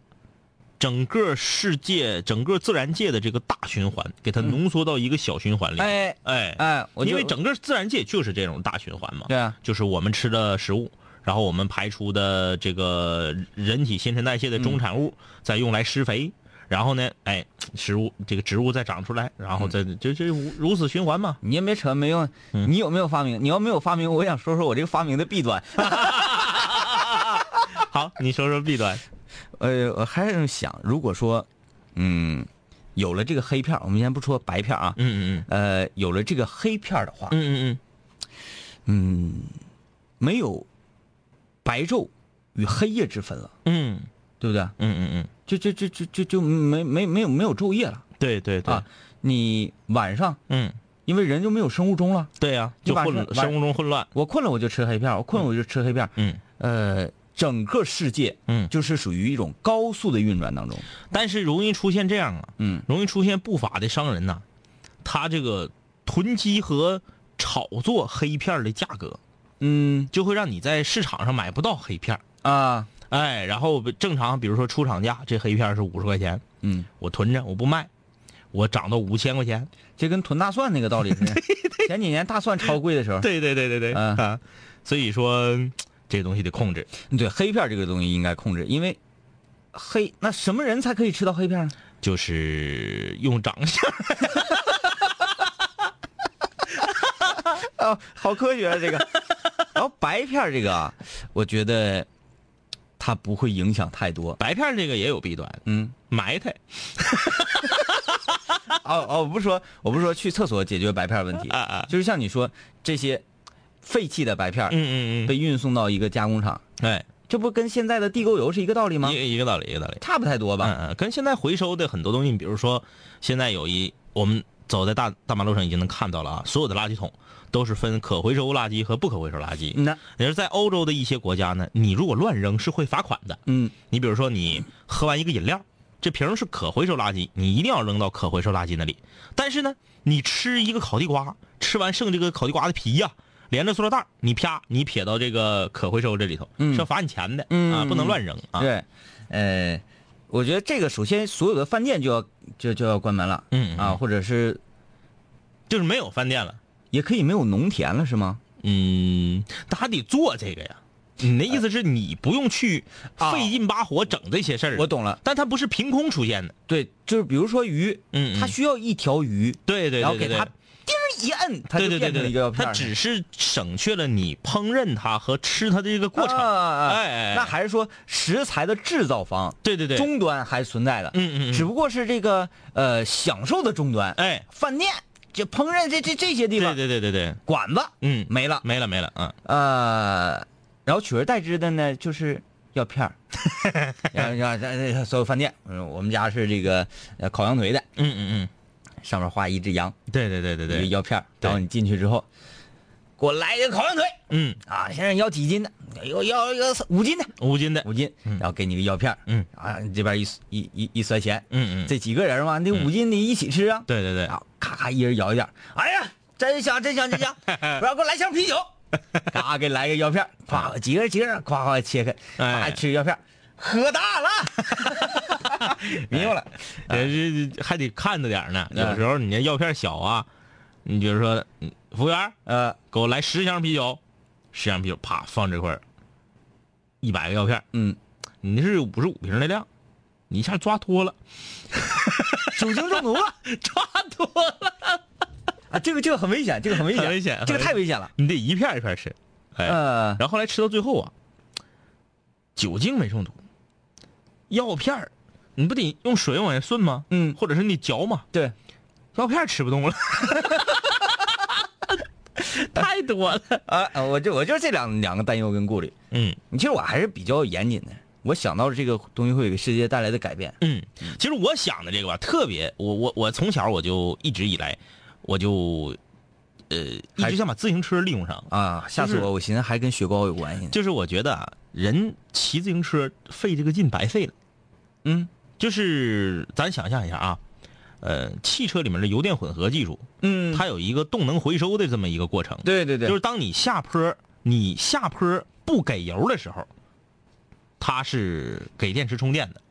[SPEAKER 8] 整个世界、整个自然界的这个大循环，给它浓缩到一个小循环里。
[SPEAKER 7] 哎
[SPEAKER 8] 哎
[SPEAKER 7] 哎，
[SPEAKER 8] 因为整个自然界就是这种大循环嘛。
[SPEAKER 7] 对啊，
[SPEAKER 8] 就是我们吃的食物，然后我们排出的这个人体新陈代谢的中产物，再用来施肥，然后呢，哎，食物这个植物再长出来，然后再就就如如此循环嘛。
[SPEAKER 7] 你也没扯没用，
[SPEAKER 8] 嗯
[SPEAKER 7] 你有没有发明？你要没有发明，我想说说我这个发明的弊端。[LAUGHS] [LAUGHS]
[SPEAKER 8] 好，你说说弊端。
[SPEAKER 7] 呃，我还是想，如果说，嗯，有了这个黑片儿，我们先不说白片儿啊，
[SPEAKER 8] 嗯嗯嗯
[SPEAKER 7] 呃，有了这个黑片儿的话，
[SPEAKER 8] 嗯嗯
[SPEAKER 7] 嗯嗯，没有白昼与黑夜之分了，
[SPEAKER 8] 嗯
[SPEAKER 7] 对不对？
[SPEAKER 8] 嗯嗯嗯，
[SPEAKER 7] 就就就就就就没没没有没有昼夜了。
[SPEAKER 8] 对对对。
[SPEAKER 7] 啊，！你晚上
[SPEAKER 8] 嗯，
[SPEAKER 7] 因为人就没有生物钟了，
[SPEAKER 8] 对呀，就混了，生物钟混乱。
[SPEAKER 7] 我困了我就吃黑片儿，我困了我就吃黑片儿，
[SPEAKER 8] 嗯。
[SPEAKER 7] 呃，整个世界
[SPEAKER 8] 嗯，
[SPEAKER 7] 就是属于一种高速的运转当中，
[SPEAKER 8] 但是容易出现这样啊，
[SPEAKER 7] 嗯。
[SPEAKER 8] 容易出现不法的商人呐，他这个囤积和炒作黑片儿的价格，
[SPEAKER 7] 嗯。
[SPEAKER 8] 就会让你在市场上买不到黑片儿。
[SPEAKER 7] 啊
[SPEAKER 8] 哎，然后正常，比如说出厂价，这黑片是五十块钱，
[SPEAKER 7] 嗯，
[SPEAKER 8] 我囤着，我不卖，我涨到五千块钱。
[SPEAKER 7] 这跟囤大蒜那个道理似的。[LAUGHS] 前几年大蒜超贵的时候，
[SPEAKER 8] 对对对对对
[SPEAKER 7] 嗯
[SPEAKER 8] 啊，所以说这东西得控制。
[SPEAKER 7] 对黑片这个东西应该控制，因为黑那什么人才可以吃到黑片呢？
[SPEAKER 8] 就是用长相，[LAUGHS]
[SPEAKER 7] 哦，好科学啊这个。然后白片这个啊，我觉得它不会影响太多。
[SPEAKER 8] 白片儿这个也有弊端，
[SPEAKER 7] 嗯，
[SPEAKER 8] 埋汰 [LAUGHS]
[SPEAKER 7] 哦哦，我不是说我不是说去厕所解决白片儿问题，
[SPEAKER 8] 啊啊，
[SPEAKER 7] 就是像你说这些废弃的白片儿
[SPEAKER 8] 嗯嗯嗯，
[SPEAKER 7] 被运送到一个加工厂，
[SPEAKER 8] 哎，
[SPEAKER 7] 这不跟现在的地沟油是一个道理吗
[SPEAKER 8] 一？一个道理，一个道理。
[SPEAKER 7] 差不太多吧？
[SPEAKER 8] 嗯嗯，跟现在回收的很多东西，比如说现在有一我们走在大大马路上已经能看到了啊，所有的垃圾桶都是分可回收垃圾和不可回收垃圾。
[SPEAKER 7] 嗯呐，
[SPEAKER 8] 也是在欧洲的一些国家呢，你如果乱扔是会罚款的。
[SPEAKER 7] 嗯
[SPEAKER 8] 你比如说你喝完一个饮料，这瓶是可回收垃圾，你一定要扔到可回收垃圾那里。但是呢，你吃一个烤地瓜，吃完剩这个烤地瓜的皮呀、连着塑料袋你啪你撇到这个可回收这里头，
[SPEAKER 7] 嗯
[SPEAKER 8] 是要罚你钱的、
[SPEAKER 7] 嗯
[SPEAKER 8] 啊，不能乱扔啊。
[SPEAKER 7] 对，呃，我觉得这个首先所有的饭店就要就就要关门了，
[SPEAKER 8] 嗯
[SPEAKER 7] 啊，，或者是
[SPEAKER 8] 就是没有饭店了。
[SPEAKER 7] 也可以没有农田了，是吗？
[SPEAKER 8] 嗯，他还得做这个呀。你的意思是你不用去
[SPEAKER 7] 啊
[SPEAKER 8] 费劲巴火整这些事儿，
[SPEAKER 7] 我懂了，
[SPEAKER 8] 但它不是凭空出现的。
[SPEAKER 7] 对，就是比如说鱼，
[SPEAKER 8] 嗯，嗯
[SPEAKER 7] 它需要一条鱼，
[SPEAKER 8] 对对对对对
[SPEAKER 7] 然后给它叮儿一摁，它就变成
[SPEAKER 8] 对对对对它
[SPEAKER 7] 一个药片儿。
[SPEAKER 8] 只是省去了你烹饪它和吃它的这个过程。哎
[SPEAKER 7] 那还是说食材的制造方
[SPEAKER 8] 对对对，
[SPEAKER 7] 终端还存在的，
[SPEAKER 8] 嗯嗯嗯，
[SPEAKER 7] 只不过是这个呃享受的终端，
[SPEAKER 8] 哎，
[SPEAKER 7] 饭店就烹饪这这这些地方，
[SPEAKER 8] 对对对对对，
[SPEAKER 7] 馆子
[SPEAKER 8] 嗯，
[SPEAKER 7] 没了，
[SPEAKER 8] 没了没了，嗯，
[SPEAKER 7] 呃，然后取而代之的呢就是药片儿，[LAUGHS] 然后然后所有饭店，嗯，我们家是这个呃烤羊腿的，
[SPEAKER 8] 嗯嗯嗯
[SPEAKER 7] 上面画一只羊，
[SPEAKER 8] 对，对对对对。
[SPEAKER 7] 一个
[SPEAKER 8] 对，
[SPEAKER 7] 药片然后你进去之后，给我来一个烤羊腿
[SPEAKER 8] 嗯，
[SPEAKER 7] 啊，先生要几斤的？要要要五斤的，
[SPEAKER 8] 五斤的，
[SPEAKER 7] 五斤，
[SPEAKER 8] 嗯。
[SPEAKER 7] 然后给你个药片
[SPEAKER 8] 嗯。
[SPEAKER 7] 啊，你这边一一一一算钱，
[SPEAKER 8] 嗯嗯，
[SPEAKER 7] 这几个人嘛，那
[SPEAKER 8] 嗯。
[SPEAKER 7] 五斤得一起吃啊，
[SPEAKER 8] 对对对，
[SPEAKER 7] 啊，咔咔一人舀一点，哎呀，真香真香真香，[LAUGHS] 不然给我来箱啤酒，[LAUGHS] 嘎给来个药片几个人几个人，夸夸切开，
[SPEAKER 8] 哎。
[SPEAKER 7] 啊吃药片儿，喝大了，[LAUGHS] 迷糊了，
[SPEAKER 8] 这这还得看着点呢。
[SPEAKER 7] 嗯
[SPEAKER 8] 有时候你那药片小啊，你比如说，嗯服务员，
[SPEAKER 7] 呃，
[SPEAKER 8] 给我来十箱啤酒，十箱啤酒，啪放这块儿，一百个药片，
[SPEAKER 7] 嗯，
[SPEAKER 8] 你那是五十五瓶的量，你一下抓脱了，[LAUGHS]
[SPEAKER 7] 酒精中毒了 [LAUGHS]
[SPEAKER 8] 抓脱了，
[SPEAKER 7] 啊！这个这个很危险，这个很危险，
[SPEAKER 8] 很危险
[SPEAKER 7] 这个太危险了。
[SPEAKER 8] 你得一片一片吃。哎，
[SPEAKER 7] 呃，
[SPEAKER 8] 然后后来吃到最后啊，酒精没中毒，药片儿你不得用水往下顺吗？
[SPEAKER 7] 嗯
[SPEAKER 8] 或者是你嚼嘛？
[SPEAKER 7] 对，
[SPEAKER 8] 药片儿吃不动了 [LAUGHS] [LAUGHS] 太多了。
[SPEAKER 7] 啊，我就我就这两两个担忧跟顾虑。
[SPEAKER 8] 嗯
[SPEAKER 7] 其实我还是比较严谨的，我想到了这个东西会给世界带来的改变。
[SPEAKER 8] 嗯，其实我想的这个吧，特别，我我我从小我就一直以来，我就呃一直想把自行车利用上。
[SPEAKER 7] 啊，吓死
[SPEAKER 8] 就是
[SPEAKER 7] 我！我寻思还跟雪糕有关系呢。
[SPEAKER 8] 就是我觉得啊，人骑自行车费这个劲白费了。
[SPEAKER 7] 嗯
[SPEAKER 8] 就是咱想象一下啊，呃，汽车里面的油电混合技术，
[SPEAKER 7] 嗯，
[SPEAKER 8] 它有一个动能回收的这么一个过程。
[SPEAKER 7] 对对对，
[SPEAKER 8] 就是当你下坡，你下坡不给油的时候，它是给电池充电的；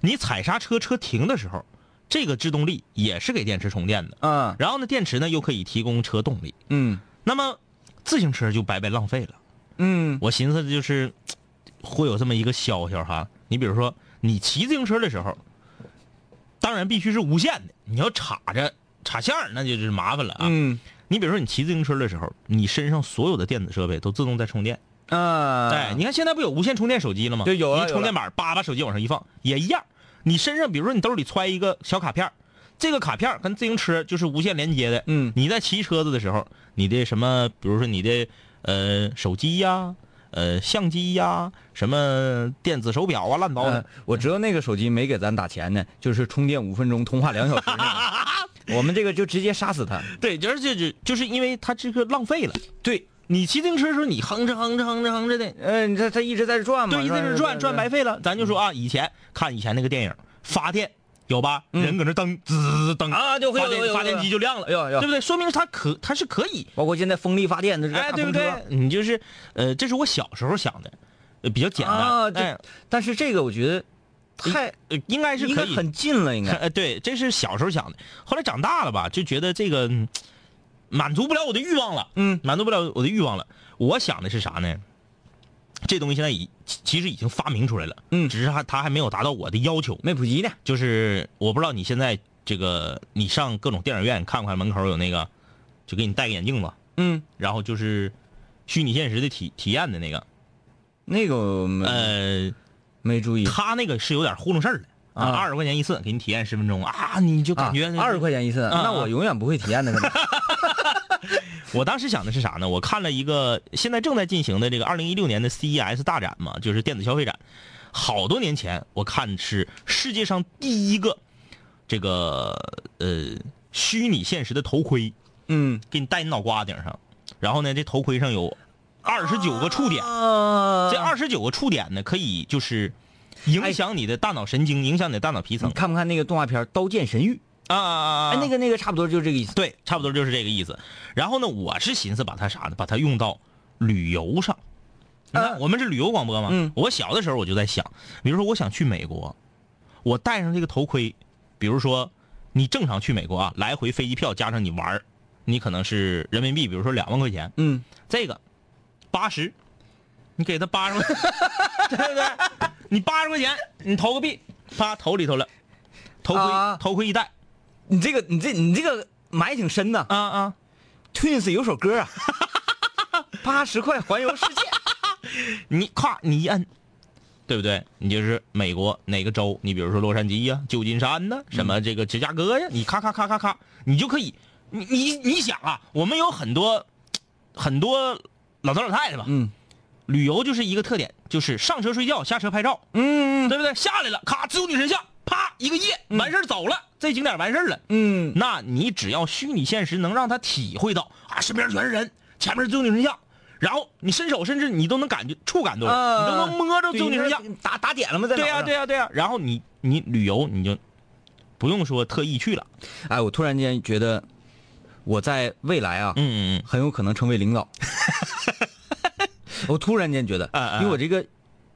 [SPEAKER 8] 你踩刹车车停的时候，这个制动力也是给电池充电的。
[SPEAKER 7] 嗯
[SPEAKER 8] 然后呢，电池呢又可以提供车动力。
[SPEAKER 7] 嗯
[SPEAKER 8] 那么自行车就白白浪费了。
[SPEAKER 7] 嗯
[SPEAKER 8] 我寻思的就是会有这么一个消息哈，你比如说你骑自行车的时候，当然必须是无线的，你要插着插线儿那就是麻烦了啊。
[SPEAKER 7] 嗯
[SPEAKER 8] 你比如说你骑自行车的时候，你身上所有的电子设备都自动在充电。
[SPEAKER 7] 啊，
[SPEAKER 8] 哎，你看现在不有无线充电手机了吗？
[SPEAKER 7] 对有了
[SPEAKER 8] 一充电板，叭把手机往上一放，也一样。你身上比如说你兜里揣一个小卡片儿这个卡片儿跟自行车就是无线连接的。
[SPEAKER 7] 嗯
[SPEAKER 8] 你在骑车子的时候，你的什么，比如说你的呃手机呀、呃相机呀、什么电子手表啊，乱糟
[SPEAKER 7] 呃
[SPEAKER 8] 的。
[SPEAKER 7] 我知道那个手机没给咱打钱呢，就是充电五分钟，通话两小时那个。[LAUGHS] 我们这个就直接杀死他。
[SPEAKER 8] 对，就是就就就是因为他这个浪费了。
[SPEAKER 7] 对，
[SPEAKER 8] 你骑自行车的时候，你哼着哼着哼着哼着的，
[SPEAKER 7] 呃，你这他一直在这转嘛，
[SPEAKER 8] 对，一直在这转转白费了。咱就说啊，以前看以前那个电影发电有吧？人搁那蹬滋蹬
[SPEAKER 7] 啊就会
[SPEAKER 8] 发电发电机就亮了，
[SPEAKER 7] 有有
[SPEAKER 8] 对不对？说明它可它是可以，
[SPEAKER 7] 包括现在风力发电的这个
[SPEAKER 8] 哎，对不对？你就是呃，这是我小时候想的，呃，比较简
[SPEAKER 7] 啊，
[SPEAKER 8] 单，哎
[SPEAKER 7] 这，但是这个我觉得太
[SPEAKER 8] 呃应该是可以，
[SPEAKER 7] 很近了，应该。
[SPEAKER 8] 呃，对，这是小时候想的，后来长大了吧，就觉得这个嗯满足不了我的欲望了，
[SPEAKER 7] 嗯，
[SPEAKER 8] 满足不了我的欲望了。我想的是啥呢？这东西现在已其其实已经发明出来了，
[SPEAKER 7] 嗯。
[SPEAKER 8] 只是还它还没有达到我的要求。
[SPEAKER 7] 没普及呢。
[SPEAKER 8] 就是我不知道你现在这个，你上各种电影院看不看门口有那个，就给你戴个眼镜子，
[SPEAKER 7] 嗯，
[SPEAKER 8] 然后就是虚拟现实的体体验的那个，
[SPEAKER 7] 那个
[SPEAKER 8] 呃，
[SPEAKER 7] 没注意。
[SPEAKER 8] 他那个是有点糊弄事儿的。啊，
[SPEAKER 7] 啊。
[SPEAKER 8] 二十块钱一次，给你体验十分钟。啊，你就感觉
[SPEAKER 7] 二十块钱一次，
[SPEAKER 8] 啊
[SPEAKER 7] 那我永远不会体验的。可 [LAUGHS] 能
[SPEAKER 8] 我当时想的是啥呢？我看了一个现在正在进行的这个二零一六年的 CES 大展嘛，就是电子消费展。好多年前我看是世界上第一个这个呃虚拟现实的头盔，
[SPEAKER 7] 嗯，
[SPEAKER 8] 给你戴你脑瓜顶上，然后呢，这头盔上有二十九个触点，
[SPEAKER 7] 啊
[SPEAKER 8] 这二十九个触点呢，可以就是影响你的大脑神经，影响你的大脑皮层
[SPEAKER 7] 你看不看那个动画片《刀剑神域》？
[SPEAKER 8] 啊啊啊！啊
[SPEAKER 7] 哎，那个那个差不多就是这个意思。
[SPEAKER 8] 对，差不多就是这个意思。然后呢，我是寻思把它啥呢？把它用到旅游上。你看，
[SPEAKER 7] 啊
[SPEAKER 8] 我们是旅游广播嘛。
[SPEAKER 7] 嗯
[SPEAKER 8] 我小的时候我就在想，比如说我想去美国，我戴上这个头盔，比如说你正常去美国啊，来回飞机票加上你玩儿你可能是人民币，比如说两万块钱。
[SPEAKER 7] 嗯，
[SPEAKER 8] 这个八十，你给他八十块，[LAUGHS] 对不对？你八十块钱，你投个币，啪投里头了，头盔、
[SPEAKER 7] 啊
[SPEAKER 8] 头盔一戴，
[SPEAKER 7] 你这个你这你这个埋挺深呐。
[SPEAKER 8] 啊啊
[SPEAKER 7] ，Twins 有首歌啊，[LAUGHS] 八十块环游世界。[LAUGHS]
[SPEAKER 8] 你咔你一摁，对不对？你就是美国哪个州？你比如说洛杉矶呀、旧金山呐、什么这个芝加哥呀，你咔咔咔咔咔，你就可以，你你你想啊，我们有很多很多老头老太太吧，
[SPEAKER 7] 嗯
[SPEAKER 8] 旅游就是一个特点，就是上车睡觉，下车拍照，
[SPEAKER 7] 嗯
[SPEAKER 8] 对不对？下来了，咔自由女神像，啪一个夜完事儿走了，这景点完事儿了。
[SPEAKER 7] 嗯，
[SPEAKER 8] 那你只要虚拟现实能让他体会到啊，身边全是人，前面自由女神像，然后你伸手甚至你都能感觉触感都有，
[SPEAKER 7] 啊
[SPEAKER 8] 你都能摸着自由女神像。
[SPEAKER 7] 打打点了吗？在
[SPEAKER 8] 对呀、
[SPEAKER 7] 呀、
[SPEAKER 8] 对呀、对呀、然后你你旅游你就不用说特意去了，
[SPEAKER 7] 哎，我突然间觉得我在未来啊，
[SPEAKER 8] 嗯嗯嗯
[SPEAKER 7] 很有可能成为领导。[LAUGHS] 我突然间觉得，因为我这个，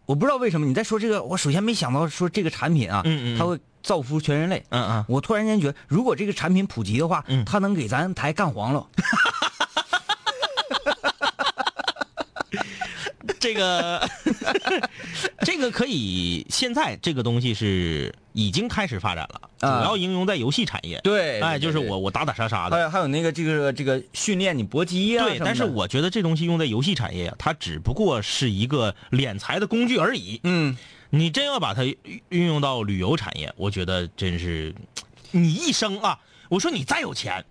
[SPEAKER 7] 我不知道为什么你在说这个，我首先没想到说这个产品啊，
[SPEAKER 8] 嗯嗯
[SPEAKER 7] 它会造福全人类。
[SPEAKER 8] 嗯嗯
[SPEAKER 7] 我突然间觉得，如果这个产品普及的话，
[SPEAKER 8] 嗯
[SPEAKER 7] 它能给咱台干黄了。[LAUGHS]
[SPEAKER 8] 嗯，这个 [LAUGHS] 这个可以，现在这个东西是已经开始发展了，主
[SPEAKER 7] 啊
[SPEAKER 8] 要应用在游戏产业。
[SPEAKER 7] 对
[SPEAKER 8] 哎，就是我我打打杀杀的。
[SPEAKER 7] 还有还有那个这个这个训练你搏击啊
[SPEAKER 8] 对，但是我觉得这东西用在游戏产业，它只不过是一个敛财的工具而已。
[SPEAKER 7] 嗯，
[SPEAKER 8] 你真要把它运运用到旅游产业，我觉得真是，你一生啊，我说你再有钱，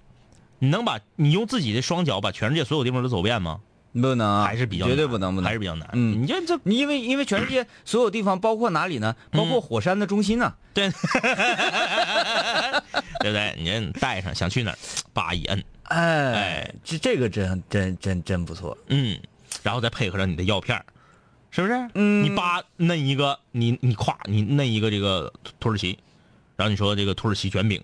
[SPEAKER 8] 你能把你用自己的双脚把全世界所有地方都走遍吗？
[SPEAKER 7] 不能啊，
[SPEAKER 8] 还是比较
[SPEAKER 7] 绝对不能，不能
[SPEAKER 8] 还是比较难。
[SPEAKER 7] 嗯
[SPEAKER 8] 你这这
[SPEAKER 7] 你因为因为全世界所有地方，包括哪里呢？包括火山的中心呢。
[SPEAKER 8] 对，[LAUGHS] 对不对？你这带上想去哪儿，叭一摁，
[SPEAKER 7] 哎
[SPEAKER 8] 哎，
[SPEAKER 7] 这这个真真真真不错。
[SPEAKER 8] 嗯，然后再配合上你的药片是不是？
[SPEAKER 7] 嗯
[SPEAKER 8] 你叭摁一个，你你咵你摁一个这个土土耳其，然后你说这个土耳其卷饼，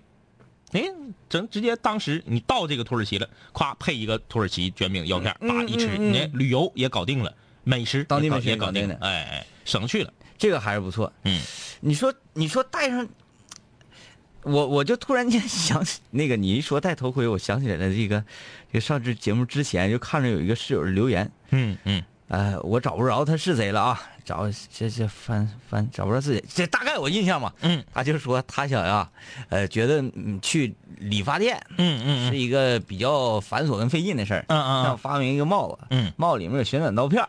[SPEAKER 8] 哎，整直接当时你到这个土耳其了，咵配一个土耳其卷饼药片儿，
[SPEAKER 7] 嗯
[SPEAKER 8] 叭一吃，你旅游也搞定了，美食
[SPEAKER 7] 当地美食
[SPEAKER 8] 也搞定了哎哎，省去了，
[SPEAKER 7] 这个还是不错。
[SPEAKER 8] 嗯，
[SPEAKER 7] 你说你说戴上，我我就突然间 [LAUGHS] 想起那个，你一说戴头盔，我想起来了这个，这个上这节目之前就看着有一个室友的留言，
[SPEAKER 8] 嗯嗯。
[SPEAKER 7] 呃，我找不着他是谁了啊，找这这翻翻找不着自己，这大概我印象嘛，
[SPEAKER 8] 嗯。
[SPEAKER 7] 他就说他想呀，呃，觉得嗯去理发店
[SPEAKER 8] 嗯嗯
[SPEAKER 7] 是一个比较繁琐跟费劲的事儿，
[SPEAKER 8] 嗯嗯
[SPEAKER 7] 想发明一个帽子，
[SPEAKER 8] 嗯。
[SPEAKER 7] 帽子里面有旋转刀片儿，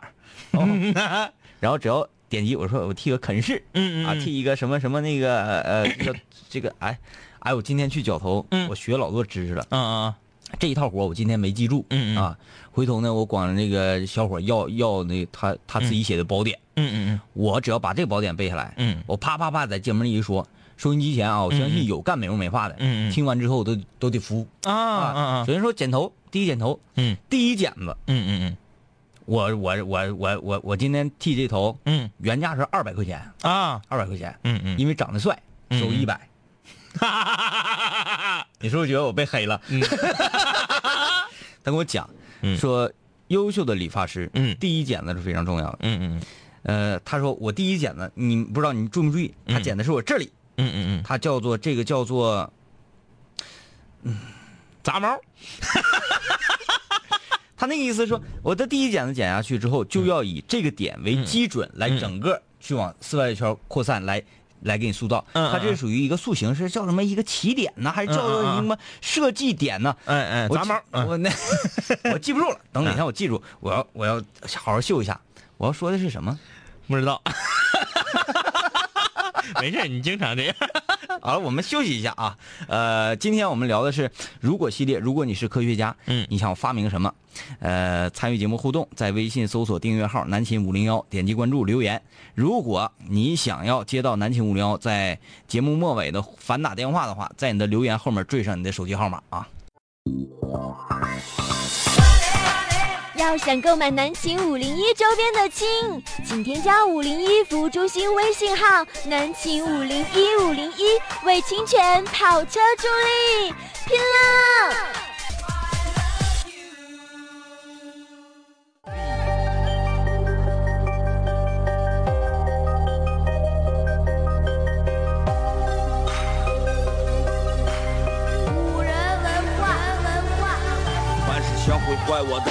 [SPEAKER 8] 嗯 [LAUGHS]
[SPEAKER 7] 然后只要点击，我说我剃个肯氏，
[SPEAKER 8] 嗯
[SPEAKER 7] 啊，剃一个什么什么那个呃，这个这个哎哎，我今天去绞头，
[SPEAKER 8] 嗯。
[SPEAKER 7] 我学老多知识了，
[SPEAKER 8] 嗯嗯
[SPEAKER 7] 这一套活我今天没记住，
[SPEAKER 8] 嗯嗯。
[SPEAKER 7] 啊，回头呢我管那个小伙要要那他他自己写的宝典，
[SPEAKER 8] 嗯嗯嗯。
[SPEAKER 7] 我只要把这个宝典背下来，
[SPEAKER 8] 嗯。
[SPEAKER 7] 我啪啪啪在节目里一说，收音机前啊，我相信有干美容美发的，
[SPEAKER 8] 嗯嗯。
[SPEAKER 7] 听完之后都都得服。
[SPEAKER 8] 啊啊啊。
[SPEAKER 7] 首先说剪头，第一剪头，
[SPEAKER 8] 嗯。
[SPEAKER 7] 第一剪子，
[SPEAKER 8] 嗯嗯嗯。
[SPEAKER 7] 我我我我我我今天剃这头，
[SPEAKER 8] 嗯。
[SPEAKER 7] 原价是二百块钱，
[SPEAKER 8] 啊。
[SPEAKER 7] 二百块钱，
[SPEAKER 8] 嗯嗯，
[SPEAKER 7] 因为长得帅，
[SPEAKER 8] 嗯
[SPEAKER 7] 收一百。[LAUGHS] 你是不是觉得我被黑了？[LAUGHS] 他跟我讲
[SPEAKER 8] 嗯。
[SPEAKER 7] 说，优秀的理发师，
[SPEAKER 8] 嗯。
[SPEAKER 7] 第一剪子是非常重要的。
[SPEAKER 8] 嗯嗯
[SPEAKER 7] 呃，他说我第一剪子，你不知道你注没注意，他
[SPEAKER 8] 嗯
[SPEAKER 7] 剪的是我这里，
[SPEAKER 8] 嗯嗯嗯，
[SPEAKER 7] 他叫做这个叫做
[SPEAKER 8] 杂毛，[LAUGHS]
[SPEAKER 7] 他那个意思说，我的第一剪子剪下去之后，就要以这个点为基准，来整个去往四外圈扩散，来来给你塑造。它这属于一个塑形，是叫什么一个起点呢，还是叫做什么设计点呢？
[SPEAKER 8] 哎杂毛，
[SPEAKER 7] 我那 [LAUGHS] 我记不住了，等哪天我记住，我要我要好好秀一下。我要说的是什么？
[SPEAKER 8] 不知道。[LAUGHS] 没事，你经常这样。
[SPEAKER 7] 好了，我们休息一下啊。呃，今天我们聊的是如果系列，如果你是科学家，
[SPEAKER 8] 嗯
[SPEAKER 7] 你想发明什么？呃，参与节目互动，在微信搜索订阅号“南秦五零幺”，点击关注留言。如果你想要接到南秦五零幺在节目末尾的反打电话的话，在你的留言后面缀上你的手机号码啊。
[SPEAKER 6] 要想购买南秦五零一周边的亲，请添加五零一服务中心微信号南秦五零一五零一，为清泉跑车助力，拼了！五人文化，文化。
[SPEAKER 9] 凡是想毁坏我的，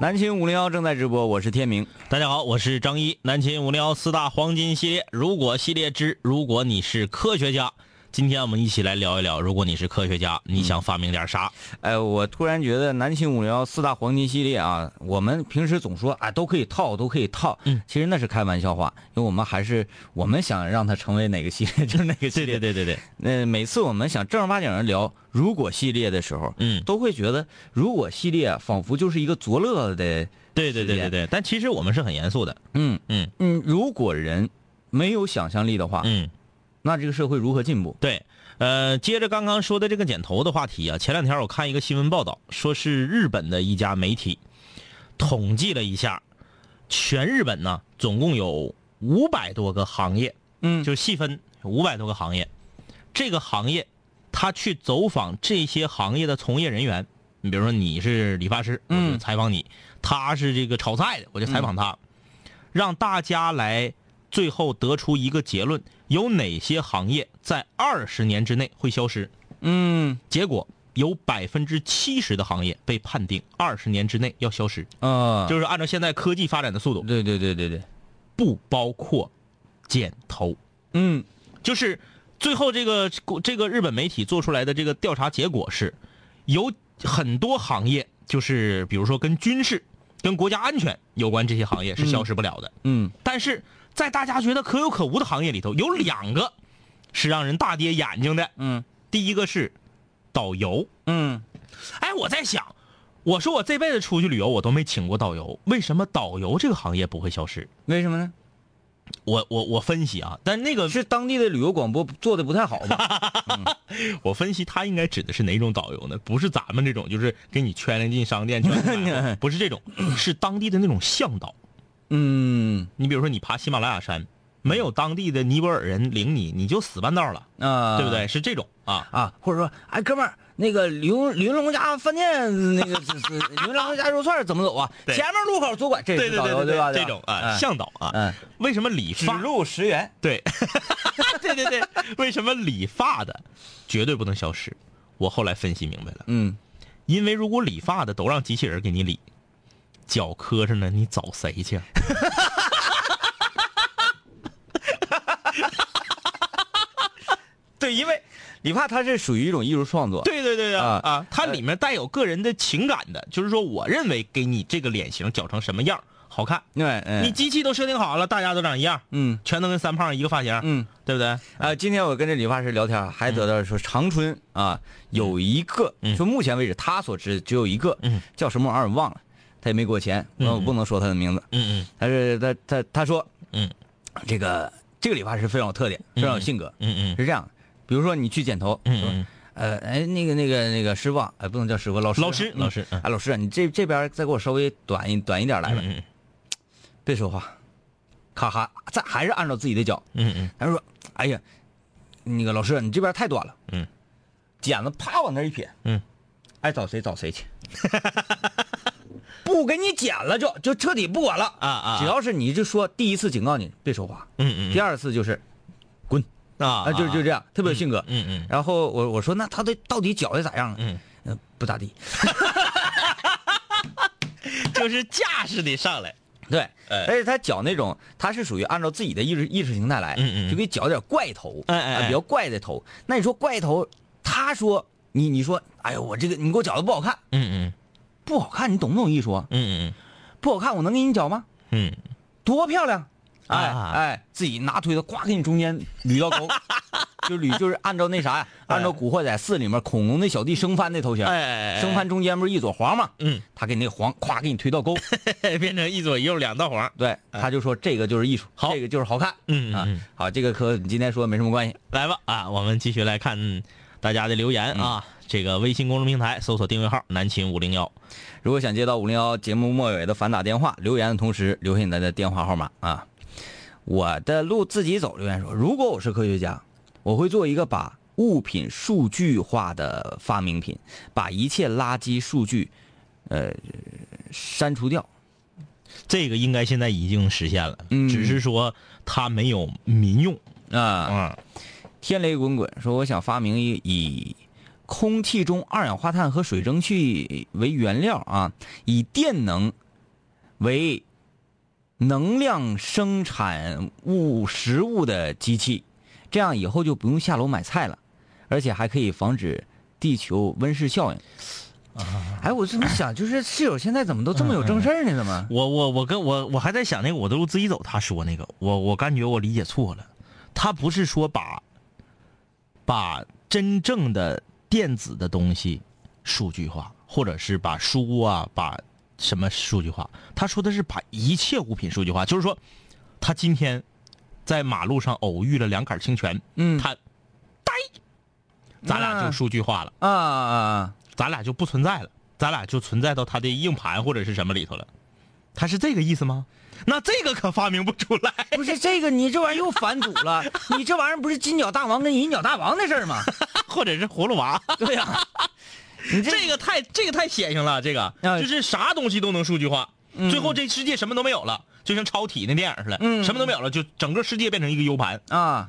[SPEAKER 7] 南秦五零幺正在直播，我是天明。
[SPEAKER 8] 大家好，我是张一。南秦五零幺四大黄金系列，如果系列之如果你是科学家，今天我们一起来聊一聊，如果你是科学家，你想发明点啥？
[SPEAKER 7] 哎，我突然觉得南秦五零幺四大黄金系列啊，我们平时总说啊都可以套，都可以套，
[SPEAKER 8] 嗯，
[SPEAKER 7] 其实那是开玩笑话，因为我们还是我们想让它成为哪个系列 [LAUGHS] 就是哪个系列。
[SPEAKER 8] 对对对对，
[SPEAKER 7] 那每次我们想正儿八经的聊如果系列的时候，
[SPEAKER 8] 嗯。
[SPEAKER 7] 都会觉得如果系列仿佛就是一个作乐的，
[SPEAKER 8] 对对对对对，但其实我们是很严肃的。
[SPEAKER 7] 嗯。
[SPEAKER 8] 嗯。
[SPEAKER 7] 嗯，如果人没有想象力的话，
[SPEAKER 8] 嗯，
[SPEAKER 7] 那这个社会如何进步？
[SPEAKER 8] 对。呃，接着刚刚说的这个剪头的话题啊，前两天我看一个新闻报道，说是日本的一家媒体统计了一下，全日本呢总共有五百多个行业，
[SPEAKER 7] 嗯
[SPEAKER 8] 就细分五百多个行业，这个行业他去走访这些行业的从业人员，你比如说你是理发师，我就
[SPEAKER 7] 嗯
[SPEAKER 8] 采访你；他是这个炒菜的，我就采访他，让大家来最后得出一个结论：有哪些行业在二十年之内会消失？
[SPEAKER 7] 嗯。
[SPEAKER 8] 结果有百分之七十的行业被判定二十年之内要消失，
[SPEAKER 7] 啊，
[SPEAKER 8] 就是按照现在科技发展的速度，
[SPEAKER 7] 对对对对对，
[SPEAKER 8] 不包括剪头。
[SPEAKER 7] 嗯。
[SPEAKER 8] 就是最后这个这个日本媒体做出来的这个调查结果是，有很多行业，就是比如说跟军事、跟国家安全有关这些行业是消失不了的。
[SPEAKER 7] 嗯。
[SPEAKER 8] 但是在大家觉得可有可无的行业里头，有两个是让人大跌眼睛的。
[SPEAKER 7] 嗯
[SPEAKER 8] 第一个是导游。
[SPEAKER 7] 嗯
[SPEAKER 8] 哎，我在想，我说我这辈子出去旅游，我都没请过导游，为什么导游这个行业不会消失？
[SPEAKER 7] 为什么呢？
[SPEAKER 8] 我我我分析啊，但那个
[SPEAKER 7] 是当地的旅游广播做的不太好吧？[LAUGHS]
[SPEAKER 8] 我分析他应该指的是哪种导游呢？不是咱们这种，就是给你圈领进商店圈买货 [LAUGHS] 不是这种，是当地的那种向导。
[SPEAKER 7] 嗯
[SPEAKER 8] 你比如说你爬喜马拉雅山，没有当地的尼泊尔人领你，你就死半道了，
[SPEAKER 7] 啊，
[SPEAKER 8] 对不对？是这种啊。
[SPEAKER 7] 啊，或者说，哎，哥们儿，那个刘刘龙家饭店那个是是云龙家肉串怎么走啊？前面路口左拐，这是导游
[SPEAKER 8] 对
[SPEAKER 7] 吧？
[SPEAKER 8] 这种啊，
[SPEAKER 7] 嗯
[SPEAKER 8] 向导啊。
[SPEAKER 7] 嗯，
[SPEAKER 8] 为什么理
[SPEAKER 7] 指
[SPEAKER 8] 发？
[SPEAKER 7] 路十元。
[SPEAKER 8] 对，[LAUGHS] 对对对，为什么理发的绝对不能消失？我后来分析明白了，
[SPEAKER 7] 嗯，
[SPEAKER 8] 因为如果理发的都让机器人给你理，脚磕碜了，你找谁去啊？[LAUGHS]
[SPEAKER 7] 对，因为理发它是属于一种艺术创作。，
[SPEAKER 8] 对对对啊
[SPEAKER 7] 啊
[SPEAKER 8] 啊！它里面带有个人的情感的，就是说，我认为给你这个脸型绞成什么样好看，
[SPEAKER 7] 对，嗯，
[SPEAKER 8] 你机器都设定好了，大家都长一样，
[SPEAKER 7] 嗯
[SPEAKER 8] 全都跟三胖一个发型，
[SPEAKER 7] 嗯
[SPEAKER 8] 对不对？
[SPEAKER 7] 啊，今天我跟这理发师聊天，还得到说长春啊有一个，
[SPEAKER 8] 嗯
[SPEAKER 7] 说目前为止他所知只有一个，
[SPEAKER 8] 嗯，
[SPEAKER 7] 叫什么玩意儿我忘了，他也没给我钱，
[SPEAKER 8] 嗯
[SPEAKER 7] 我不能说他的名字。
[SPEAKER 8] 嗯嗯。
[SPEAKER 7] 他是他他他说，
[SPEAKER 8] 嗯，
[SPEAKER 7] 这个这个理发师非常有特点，非常有性格，
[SPEAKER 8] 嗯嗯。
[SPEAKER 7] 是这样的，比如说你去剪头，
[SPEAKER 8] 嗯嗯。
[SPEAKER 7] 呃，哎，那个那个那个师傅啊，哎，不能叫师傅，老师，
[SPEAKER 8] 老师
[SPEAKER 7] 嗯
[SPEAKER 8] 老师嗯。
[SPEAKER 7] 哎，老师啊，你这这边再给我稍微短一短一点来吧，
[SPEAKER 8] 嗯嗯。
[SPEAKER 7] 别说话，咔哈，再还是按照自己的脚，
[SPEAKER 8] 嗯嗯。
[SPEAKER 7] 他说，哎呀，那个老师，你这边太短了，
[SPEAKER 8] 嗯，
[SPEAKER 7] 剪子啪往那一撇，
[SPEAKER 8] 嗯，
[SPEAKER 7] 爱找谁找谁去，不给你剪了就就彻底不管了。
[SPEAKER 8] 啊啊。
[SPEAKER 7] 只要是你就说第一次警告你别说话，
[SPEAKER 8] 嗯嗯
[SPEAKER 7] 第二次就是滚。
[SPEAKER 8] 啊
[SPEAKER 7] 啊，就就这样，特别有性格。
[SPEAKER 8] 嗯嗯。
[SPEAKER 7] 然后我我说那他的到底脚的咋样？
[SPEAKER 8] 嗯，
[SPEAKER 7] 嗯不咋地。[LAUGHS]
[SPEAKER 8] 就是架势的上来，
[SPEAKER 7] 对，
[SPEAKER 8] 哎。
[SPEAKER 7] 而且他脚那种，他是属于按照自己的意识意识形态来，
[SPEAKER 8] 嗯嗯。
[SPEAKER 7] 就给脚点怪头，
[SPEAKER 8] 哎哎
[SPEAKER 7] 比较怪的头。那你说怪头，他说你你说，哎呦我这个你给我绞的不好看，
[SPEAKER 8] 嗯嗯
[SPEAKER 7] 不好看，你懂不懂艺术啊？
[SPEAKER 8] 嗯嗯
[SPEAKER 7] 不好看，我能给你绞吗？
[SPEAKER 8] 嗯
[SPEAKER 7] 多漂亮！哎、
[SPEAKER 8] 啊
[SPEAKER 7] 哎，自己拿推子咵给你中间捋到沟，[LAUGHS] 就捋就是按照那啥呀，按照《古惑仔四》里面恐龙那小弟生番那头型，
[SPEAKER 8] 哎哎哎
[SPEAKER 7] 生番中间不是一撮黄吗？
[SPEAKER 8] 嗯，
[SPEAKER 7] 他给那个黄咵给你推到沟，[LAUGHS]
[SPEAKER 8] 变成一左一右两道黄。
[SPEAKER 7] 对，他就说这个就是艺术，
[SPEAKER 8] 好
[SPEAKER 7] 这个就是好看。啊
[SPEAKER 8] 嗯嗯嗯，
[SPEAKER 7] 好，这个和你今天说没什么关系。
[SPEAKER 8] 来吧啊，我们继续来看大家的留言啊。这个微信公众平台搜索订阅号“南秦五零幺
[SPEAKER 7] 如果想接到五零幺节目末尾的反打电话，留言的同时留下你的电话号码啊。我的路自己走。留言说，如果我是科学家，我会做一个把物品数据化的发明品，把一切垃圾数据，呃，删除掉。”，
[SPEAKER 8] 这个应该现在已经实现了，
[SPEAKER 7] 嗯
[SPEAKER 8] 只是说它没有民用
[SPEAKER 7] 啊，
[SPEAKER 8] 啊。
[SPEAKER 7] 天雷滚滚说，我想发明一以空气中二氧化碳和水蒸气为原料啊，以电能为能量生产物食物的机器，这样以后就不用下楼买菜了，而且还可以防止地球温室效应。哎，我怎么想，就是室友现在怎么都这么有正事儿呢？[LAUGHS] 怎么？
[SPEAKER 8] 我我我跟我我还在想那个我的路自己走，他说那个我我感觉我理解错了，他不是说把把真正的电子的东西数据化，或者是把书啊把什么数据化，他说的是把一切物品数据化，就是说他今天在马路上偶遇了两杆清泉，
[SPEAKER 7] 嗯
[SPEAKER 8] 他呆，咱俩就数据化了。
[SPEAKER 7] 啊啊啊！
[SPEAKER 8] 咱俩就不存在了，咱俩就存在到他的硬盘或者是什么里头了。他是这个意思吗？那这个可发明不出来。
[SPEAKER 7] 不是这个，你这玩意儿又反祖了。[LAUGHS] 你这玩意儿不是金角大王跟银角大王的事儿吗？
[SPEAKER 8] 或者是葫芦娃。
[SPEAKER 7] 对呀、[LAUGHS] 你这
[SPEAKER 8] 这个太这个太血腥了，这个
[SPEAKER 7] 啊
[SPEAKER 8] 就是啥东西都能数据化，最后这世界什么都没有了，就像超体那电影似的，
[SPEAKER 7] 嗯
[SPEAKER 8] 什么都没有了，就整个世界变成一个 U 盘。
[SPEAKER 7] 啊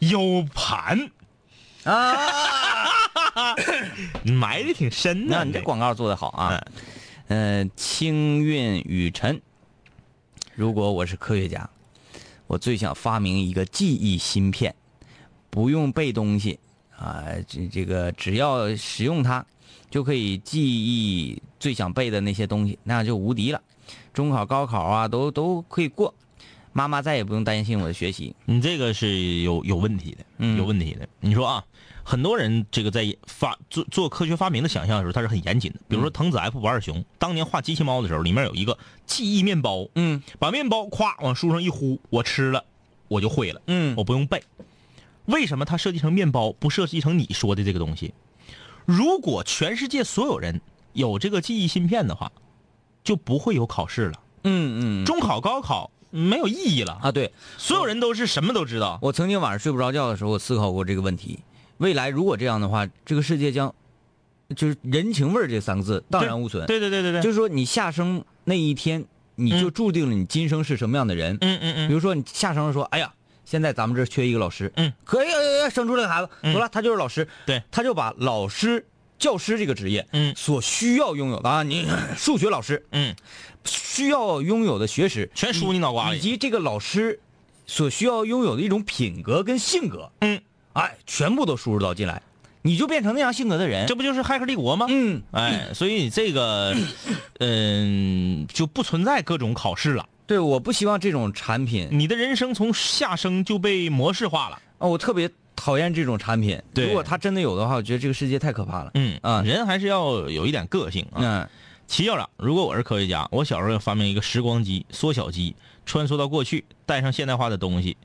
[SPEAKER 8] U 盘
[SPEAKER 7] 啊！[LAUGHS]
[SPEAKER 8] 埋的挺深的，
[SPEAKER 7] 那你这广告做的好啊。嗯、清韵雨辰，如果我是科学家，我最想发明一个记忆芯片，不用背东西啊，这这个只要使用它，就可以记忆最想背的那些东西，那样就无敌了。中考、高考啊，都都可以过，妈妈再也不用担心我的学习。
[SPEAKER 8] 你这个是有有问题的，
[SPEAKER 7] 嗯
[SPEAKER 8] 有问题的。你说啊，很多人这个在发做做科学发明的想象的时候，他是很严谨的。比如说藤子 F 不二雄当年画机器猫的时候，里面有一个记忆面包，
[SPEAKER 7] 嗯
[SPEAKER 8] 把面包咵往书上一呼，我吃了，我就会了，
[SPEAKER 7] 嗯
[SPEAKER 8] 我不用背。为什么它设计成面包，不设计成你说的这个东西？如果全世界所有人有这个记忆芯片的话，就不会有考试了。
[SPEAKER 7] 嗯嗯
[SPEAKER 8] 中考、高考没有意义了，
[SPEAKER 7] 啊，对，
[SPEAKER 8] 所有人都是什么都知道。
[SPEAKER 7] 我曾经晚上睡不着觉的时候，我思考过这个问题。未来如果这样的话，这个世界将就是人情味儿这三个字荡然无存。
[SPEAKER 8] 对对对对。对，
[SPEAKER 7] 就是说你下生那一天，你就
[SPEAKER 8] 嗯。
[SPEAKER 7] 注定了你今生是什么样的人。
[SPEAKER 8] 嗯嗯嗯，
[SPEAKER 7] 比如说你下生说，哎呀，现在咱们这缺一个老师，
[SPEAKER 8] 嗯，
[SPEAKER 7] 可以呃生出来个孩子，
[SPEAKER 8] 嗯。
[SPEAKER 7] 得了，他就是老师，
[SPEAKER 8] 对。
[SPEAKER 7] 他就把老师、教师这个职业，
[SPEAKER 8] 嗯。
[SPEAKER 7] 所需要拥有的啊，你 [CLEARS THROAT] 数学老师
[SPEAKER 8] 嗯，
[SPEAKER 7] 需要拥有的学识，
[SPEAKER 8] 全输你脑瓜里。
[SPEAKER 7] 以及这个老师所需要拥有的一种品格跟性格，
[SPEAKER 8] 嗯，
[SPEAKER 7] 哎，全部都输入到进来，你就变成那样性格的人。
[SPEAKER 8] 这不就是《骇客帝国》吗？
[SPEAKER 7] 嗯，
[SPEAKER 8] 哎，所以这个，[COUGHS] 嗯，就不存在各种考试了。
[SPEAKER 7] 对，我不希望这种产品
[SPEAKER 8] 你的人生从下生就被模式化了。
[SPEAKER 7] 啊，我特别讨厌这种产品。
[SPEAKER 8] 对
[SPEAKER 7] 如果它真的有的话，我觉得这个世界太可怕了。
[SPEAKER 8] 嗯
[SPEAKER 7] 啊
[SPEAKER 8] 人还是要有一点个性啊。
[SPEAKER 7] 嗯
[SPEAKER 8] 齐校长，如果我是科学家，我小时候要发明一个时光机、缩小机，穿梭到过去，带上现代化的东西，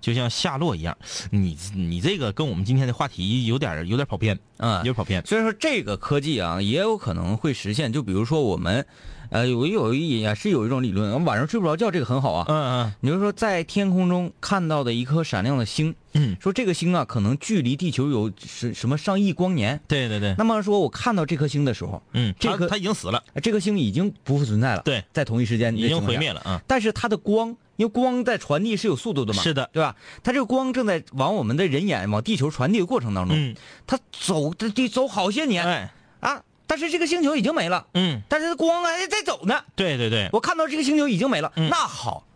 [SPEAKER 8] 就像夏洛一样。你你这个跟我们今天的话题有点有点跑偏，
[SPEAKER 7] 啊
[SPEAKER 8] 有，点跑偏。
[SPEAKER 7] 所以说这个科技啊，也有可能会实现。就比如说我们，呃，有有一也是有一种理论，晚上睡不着觉，这个很好啊。
[SPEAKER 8] 嗯嗯
[SPEAKER 7] 你就说在天空中看到的一颗闪亮的星，
[SPEAKER 8] 嗯，
[SPEAKER 7] 说这个星啊，可能距离地球有什什么上亿光年。
[SPEAKER 8] 对对对，
[SPEAKER 7] 那么说我看到这颗星的时候，
[SPEAKER 8] 嗯，
[SPEAKER 7] 这颗
[SPEAKER 8] 它已经死了，
[SPEAKER 7] 呃这颗星已经不复存在了。
[SPEAKER 8] 对，
[SPEAKER 7] 在同一时间
[SPEAKER 8] 已经毁灭
[SPEAKER 7] 了。
[SPEAKER 8] 了啊。
[SPEAKER 7] 但是它的光，因为光在传递是有速度的嘛，
[SPEAKER 8] 是的
[SPEAKER 7] 对吧？它这个光正在往我们的人眼往地球传递的过程当中，
[SPEAKER 8] 嗯，
[SPEAKER 7] 它走它得走好些年、
[SPEAKER 8] 哎，
[SPEAKER 7] 啊，但是这个星球已经没了，
[SPEAKER 8] 嗯，
[SPEAKER 7] 但是光还在走呢。
[SPEAKER 8] 对对对
[SPEAKER 7] 我看到这个星球已经没了，
[SPEAKER 8] 嗯
[SPEAKER 7] 那好，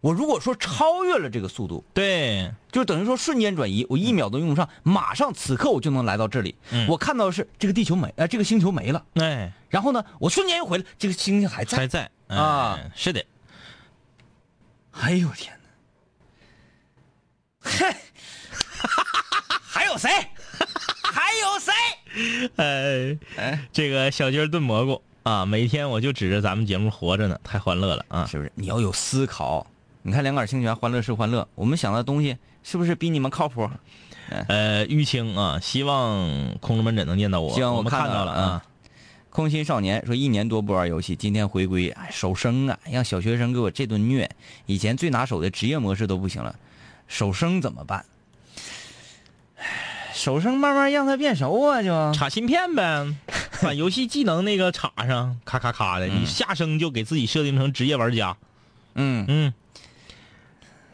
[SPEAKER 7] 我如果说超越了这个速度，
[SPEAKER 8] 对，
[SPEAKER 7] 就等于说瞬间转移，我一秒都用不上，马上此刻我就能来到这里。
[SPEAKER 8] 嗯
[SPEAKER 7] 我看到的是这个地球没，呃，这个星球没了，
[SPEAKER 8] 哎，
[SPEAKER 7] 然后呢，我瞬间又回来，这个星星还在。
[SPEAKER 8] 还在哎
[SPEAKER 7] 啊
[SPEAKER 8] 是的，
[SPEAKER 7] 哎呦天哪！嘿，[LAUGHS] 还有谁？还有谁？
[SPEAKER 8] 哎
[SPEAKER 7] 哎，
[SPEAKER 8] 这个小鸡炖蘑菇啊，每天我就指着咱们节目活着呢，太欢乐了啊！
[SPEAKER 7] 是不是？你要有思考。你看两杆清泉，欢乐是欢乐，我们想的东西是不是比你们靠谱？
[SPEAKER 8] 呃，玉清啊，希望空中门诊能念到我，
[SPEAKER 7] 希望我
[SPEAKER 8] 我们看
[SPEAKER 7] 看到了
[SPEAKER 8] 了啊。
[SPEAKER 7] 空心少年说一年多不玩游戏，今天回归，哎，手生啊，让小学生给我这顿虐。以前最拿手的职业模式都不行了，手生怎么办？唉 [SIGHS] 手生慢慢让他变熟啊，就
[SPEAKER 8] 插芯片呗，[LAUGHS] 把游戏技能那个插上，咔咔咔的，你下生就给自己设定成职业玩家。
[SPEAKER 7] 嗯，
[SPEAKER 8] 嗯，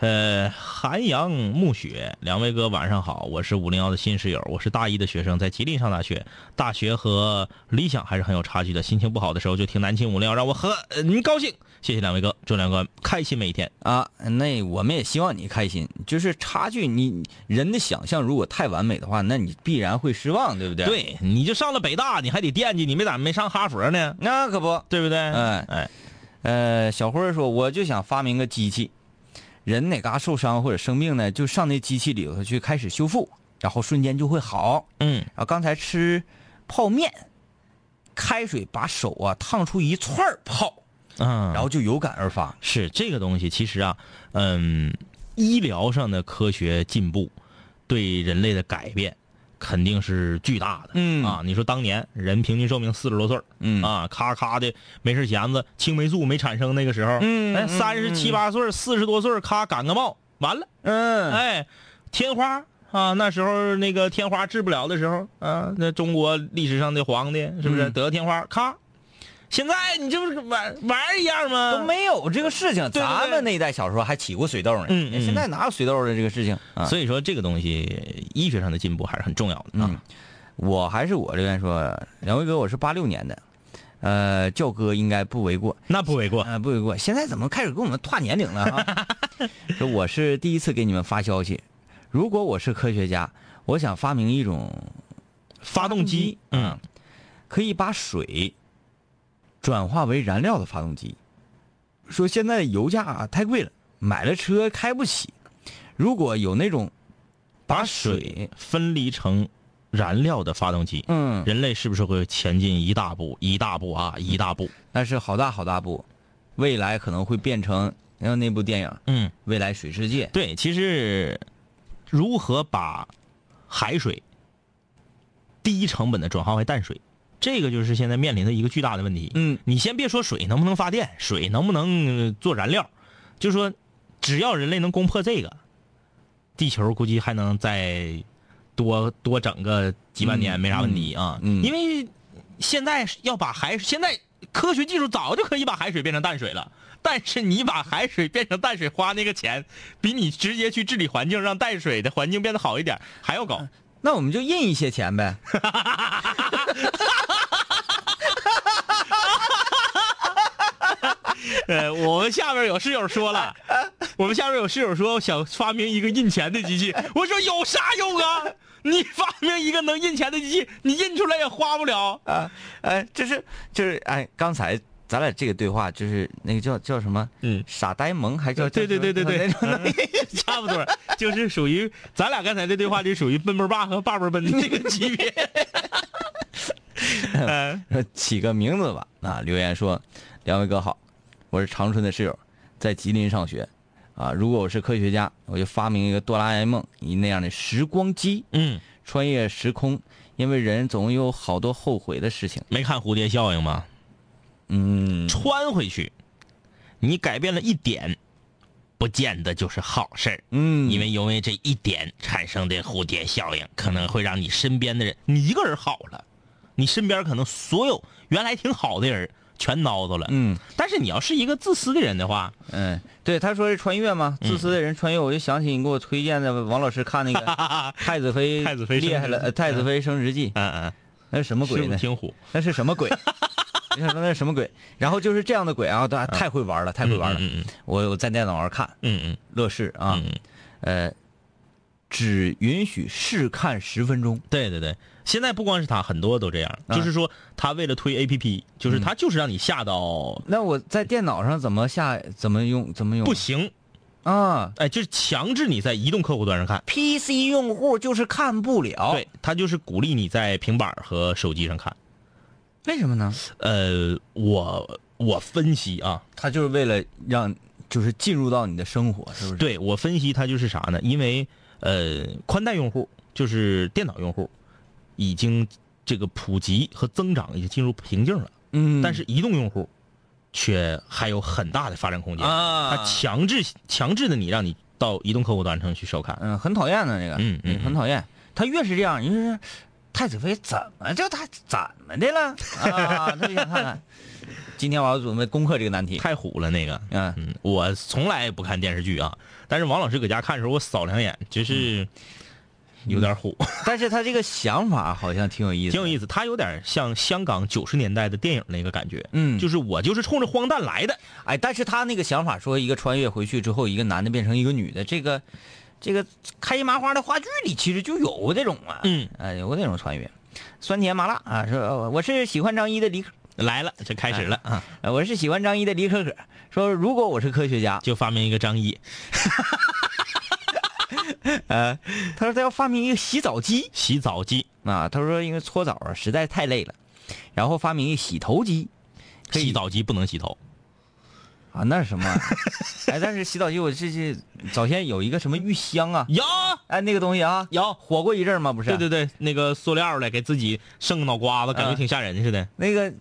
[SPEAKER 8] 呃，寒阳暮雪，两位哥晚上好，我是五零幺的新室友，我是大一的学生，在吉林上大学，大学和理想还是很有差距的，心情不好的时候就听南青五零幺，让我很嗯高兴，谢谢两位哥，祝两位哥开心每一天。
[SPEAKER 7] 啊，那我们也希望你开心。就是差距，你人的想象如果太完美的话，那你必然会失望，对不对？，
[SPEAKER 8] 对，你就上了北大，你还得惦记，你没咋没上哈佛呢，
[SPEAKER 7] 那可不。
[SPEAKER 8] 对不对？
[SPEAKER 7] 哎
[SPEAKER 8] 哎，
[SPEAKER 7] 呃，小辉说，我就想发明个机器，人哪嘎受伤或者生病呢，就上那机器里头去开始修复，然后瞬间就会好。
[SPEAKER 8] 嗯，
[SPEAKER 7] 然后刚才吃泡面，开水把手啊烫出一串泡，
[SPEAKER 8] 嗯，
[SPEAKER 7] 然后就有感而发。
[SPEAKER 8] 是这个东西，其实啊，嗯，医疗上的科学进步对人类的改变肯定是巨大的。
[SPEAKER 7] 嗯
[SPEAKER 8] 啊，你说当年人平均寿命四十多岁儿
[SPEAKER 7] 嗯
[SPEAKER 8] 啊，咔咔的没事闲子，青霉素没产生那个时候，哎，
[SPEAKER 7] 嗯哎
[SPEAKER 8] 三十七八岁儿、四十多岁儿，咔感个冒，完了，
[SPEAKER 7] 嗯，
[SPEAKER 8] 哎，天花。啊，那时候那个天花治不了的时候啊，那中国历史上的皇帝是不是
[SPEAKER 7] 嗯
[SPEAKER 8] 得天花？咔，现在你这不是玩玩一样吗？
[SPEAKER 7] 都没有这个事情。
[SPEAKER 8] 对对
[SPEAKER 7] 咱们那一代小时候还起过水痘呢，
[SPEAKER 8] 嗯嗯
[SPEAKER 7] 现在哪有水痘的这个事情啊？
[SPEAKER 8] 所以说这个东西医学上的进步还是很重要的
[SPEAKER 7] 嗯
[SPEAKER 8] 啊。，
[SPEAKER 7] 我还是我这边说，两位哥，我是八六年的，呃，叫哥应该不为过，
[SPEAKER 8] 那不为过。
[SPEAKER 7] 呃，不为过。现在怎么开始跟我们跨年龄了哈？[LAUGHS] 说我是第一次给你们发消息，如果我是科学家，我想发明一种
[SPEAKER 8] 发动机，嗯，
[SPEAKER 7] 可以把水转化为燃料的发动机。说现在油价太贵了，买了车开不起。如果有那种把水，
[SPEAKER 8] 分离成燃料的发动机，
[SPEAKER 7] 嗯，
[SPEAKER 8] 人类是不是会前进一大步？一大步啊，一大步。
[SPEAKER 7] 那是好大好大步，未来可能会变成像那部电影《
[SPEAKER 8] 嗯，
[SPEAKER 7] 未来水世界》。
[SPEAKER 8] 对，其实如何把海水低成本的转化为淡水，这个就是现在面临的一个巨大的问题。
[SPEAKER 7] 嗯，
[SPEAKER 8] 你先别说水能不能发电，水能不能呃做燃料，就说只要人类能攻破这个，地球估计还能再多多整个几万年，
[SPEAKER 7] 嗯
[SPEAKER 8] 没啥问题啊。
[SPEAKER 7] 嗯嗯
[SPEAKER 8] 因为现在要把海，现在科学技术早就可以把海水变成淡水了。但是你把海水变成淡水花那个钱，比你直接去治理环境，让淡水的环境变得好一点还要高。
[SPEAKER 7] 那我们就印一些钱呗。[LAUGHS] [LAUGHS]
[SPEAKER 8] 呃，我们下边有室友说了，我们下边有室友说想发明一个印钱的机器，我说有啥用啊？你发明一个能印钱的机器，你印出来也花不了。
[SPEAKER 7] 啊，哎，就是就是哎，刚才咱俩这个对话就是那个叫叫什么？
[SPEAKER 8] 嗯
[SPEAKER 7] 傻呆萌还叫
[SPEAKER 8] 对对对对对 [LAUGHS] 差不多，就是属于咱俩刚才这对话就属于奔奔爸和爸爸奔这个级别。嗯 [LAUGHS]
[SPEAKER 7] 说起个名字吧。啊，留言说，两位哥好，我是长春的室友，在吉林上学。啊，如果我是科学家，我就发明一个哆啦 A 梦一那样的时光机，
[SPEAKER 8] 嗯，
[SPEAKER 7] 穿越时空，因为人总有好多后悔的事情。
[SPEAKER 8] 没看蝴蝶效应吗？
[SPEAKER 7] 嗯，
[SPEAKER 8] 穿回去，你改变了一点，不见得就是好事儿。
[SPEAKER 7] 嗯，
[SPEAKER 8] 因为因为这一点产生的蝴蝶效应，可能会让你身边的人，你一个人好了，你身边可能所有原来挺好的人全孬叨了。
[SPEAKER 7] 嗯
[SPEAKER 8] 但是你要是一个自私的人的话，
[SPEAKER 7] 嗯，对，他说是穿越嘛，自私的人穿越，我就想起你给我推荐的王老师看那个 [LAUGHS]《太子妃
[SPEAKER 8] 太子妃
[SPEAKER 7] 厉害了，太子妃升职记》，
[SPEAKER 8] 嗯嗯，
[SPEAKER 7] 那是什么鬼呢？
[SPEAKER 8] 虎？[LAUGHS]
[SPEAKER 7] 那是什么鬼？[LAUGHS] 你想说那什么鬼？然后就是这样的鬼啊，他太会玩了，太会玩了。
[SPEAKER 8] 嗯嗯
[SPEAKER 7] 我我在电脑上看
[SPEAKER 8] 嗯嗯
[SPEAKER 7] 乐视啊，
[SPEAKER 8] 嗯，
[SPEAKER 7] 呃，只允许试看十分钟。
[SPEAKER 8] 对对对，现在不光是他，很多都这样，
[SPEAKER 7] 啊
[SPEAKER 8] 就是说他为了推 A P P，就是他就是让你下到
[SPEAKER 7] 那我在电脑上怎么下？怎么用？怎么用？
[SPEAKER 8] 不行，
[SPEAKER 7] 啊
[SPEAKER 8] 哎，就是强制你在移动客户端上看。
[SPEAKER 7] ，PC 用户就是看不了。
[SPEAKER 8] 对，，他就是鼓励你在平板和手机上看。
[SPEAKER 7] 为什么呢？
[SPEAKER 8] 呃，我我分析啊，
[SPEAKER 7] 他就是为了让就是进入到你的生活，是不是？，
[SPEAKER 8] 对我分析他就是啥呢？因为呃，宽带用户就是电脑用户，已经这个普及和增长已经进入瓶颈了，
[SPEAKER 7] 嗯，
[SPEAKER 8] 但是移动用户却还有很大的发展空间。
[SPEAKER 7] 啊，
[SPEAKER 8] 它强制强制的你让你到移动客户端上去收看。
[SPEAKER 7] 嗯，很讨厌的那个，
[SPEAKER 8] 嗯嗯
[SPEAKER 7] 很讨厌。他越是这样，你说太子妃怎么就他怎么的了 [LAUGHS] 啊？那就想看看。今天我要准备攻克这个难题。
[SPEAKER 8] 太虎了那个。
[SPEAKER 7] 嗯，
[SPEAKER 8] 嗯，我从来不看电视剧啊，但是王老师搁家看的时候，我扫两眼，就是有点虎，
[SPEAKER 7] 但是他这个想法好像挺有意思，
[SPEAKER 8] 挺有意思。他有点像香港九十年代的电影那个感觉，
[SPEAKER 7] 嗯
[SPEAKER 8] 就是我就是冲着荒诞来的。
[SPEAKER 7] 哎，但是他那个想法说，一个穿越回去之后，一个男的变成一个女的，这个，这个开心麻花的话剧里其实就有这种啊，
[SPEAKER 8] 嗯，
[SPEAKER 7] 啊，有过这种穿越，酸甜麻辣啊，说呃我是喜欢张一的李可，
[SPEAKER 8] 来了，这开始了啊！
[SPEAKER 7] 呃我是喜欢张一的李可可，说如果我是科学家，
[SPEAKER 8] 就发明一个张译，[LAUGHS]
[SPEAKER 7] 呃，他说他要发明一个洗澡机。
[SPEAKER 8] 洗澡机，
[SPEAKER 7] 啊，他说因为搓澡啊实在太累了，然后发明一个洗头机，
[SPEAKER 8] 洗澡机不能洗头，
[SPEAKER 7] 啊，那是什么？[LAUGHS] 哎，但是洗澡机我这是早先有一个什么浴箱啊，
[SPEAKER 8] 有
[SPEAKER 7] 哎，那个东西啊，
[SPEAKER 8] 有，
[SPEAKER 7] 火过一阵儿吗？不是？
[SPEAKER 8] 对对对，那个塑料的，给自己剩个脑瓜子，感觉
[SPEAKER 7] 嗯
[SPEAKER 8] 挺吓人似的，
[SPEAKER 7] 那个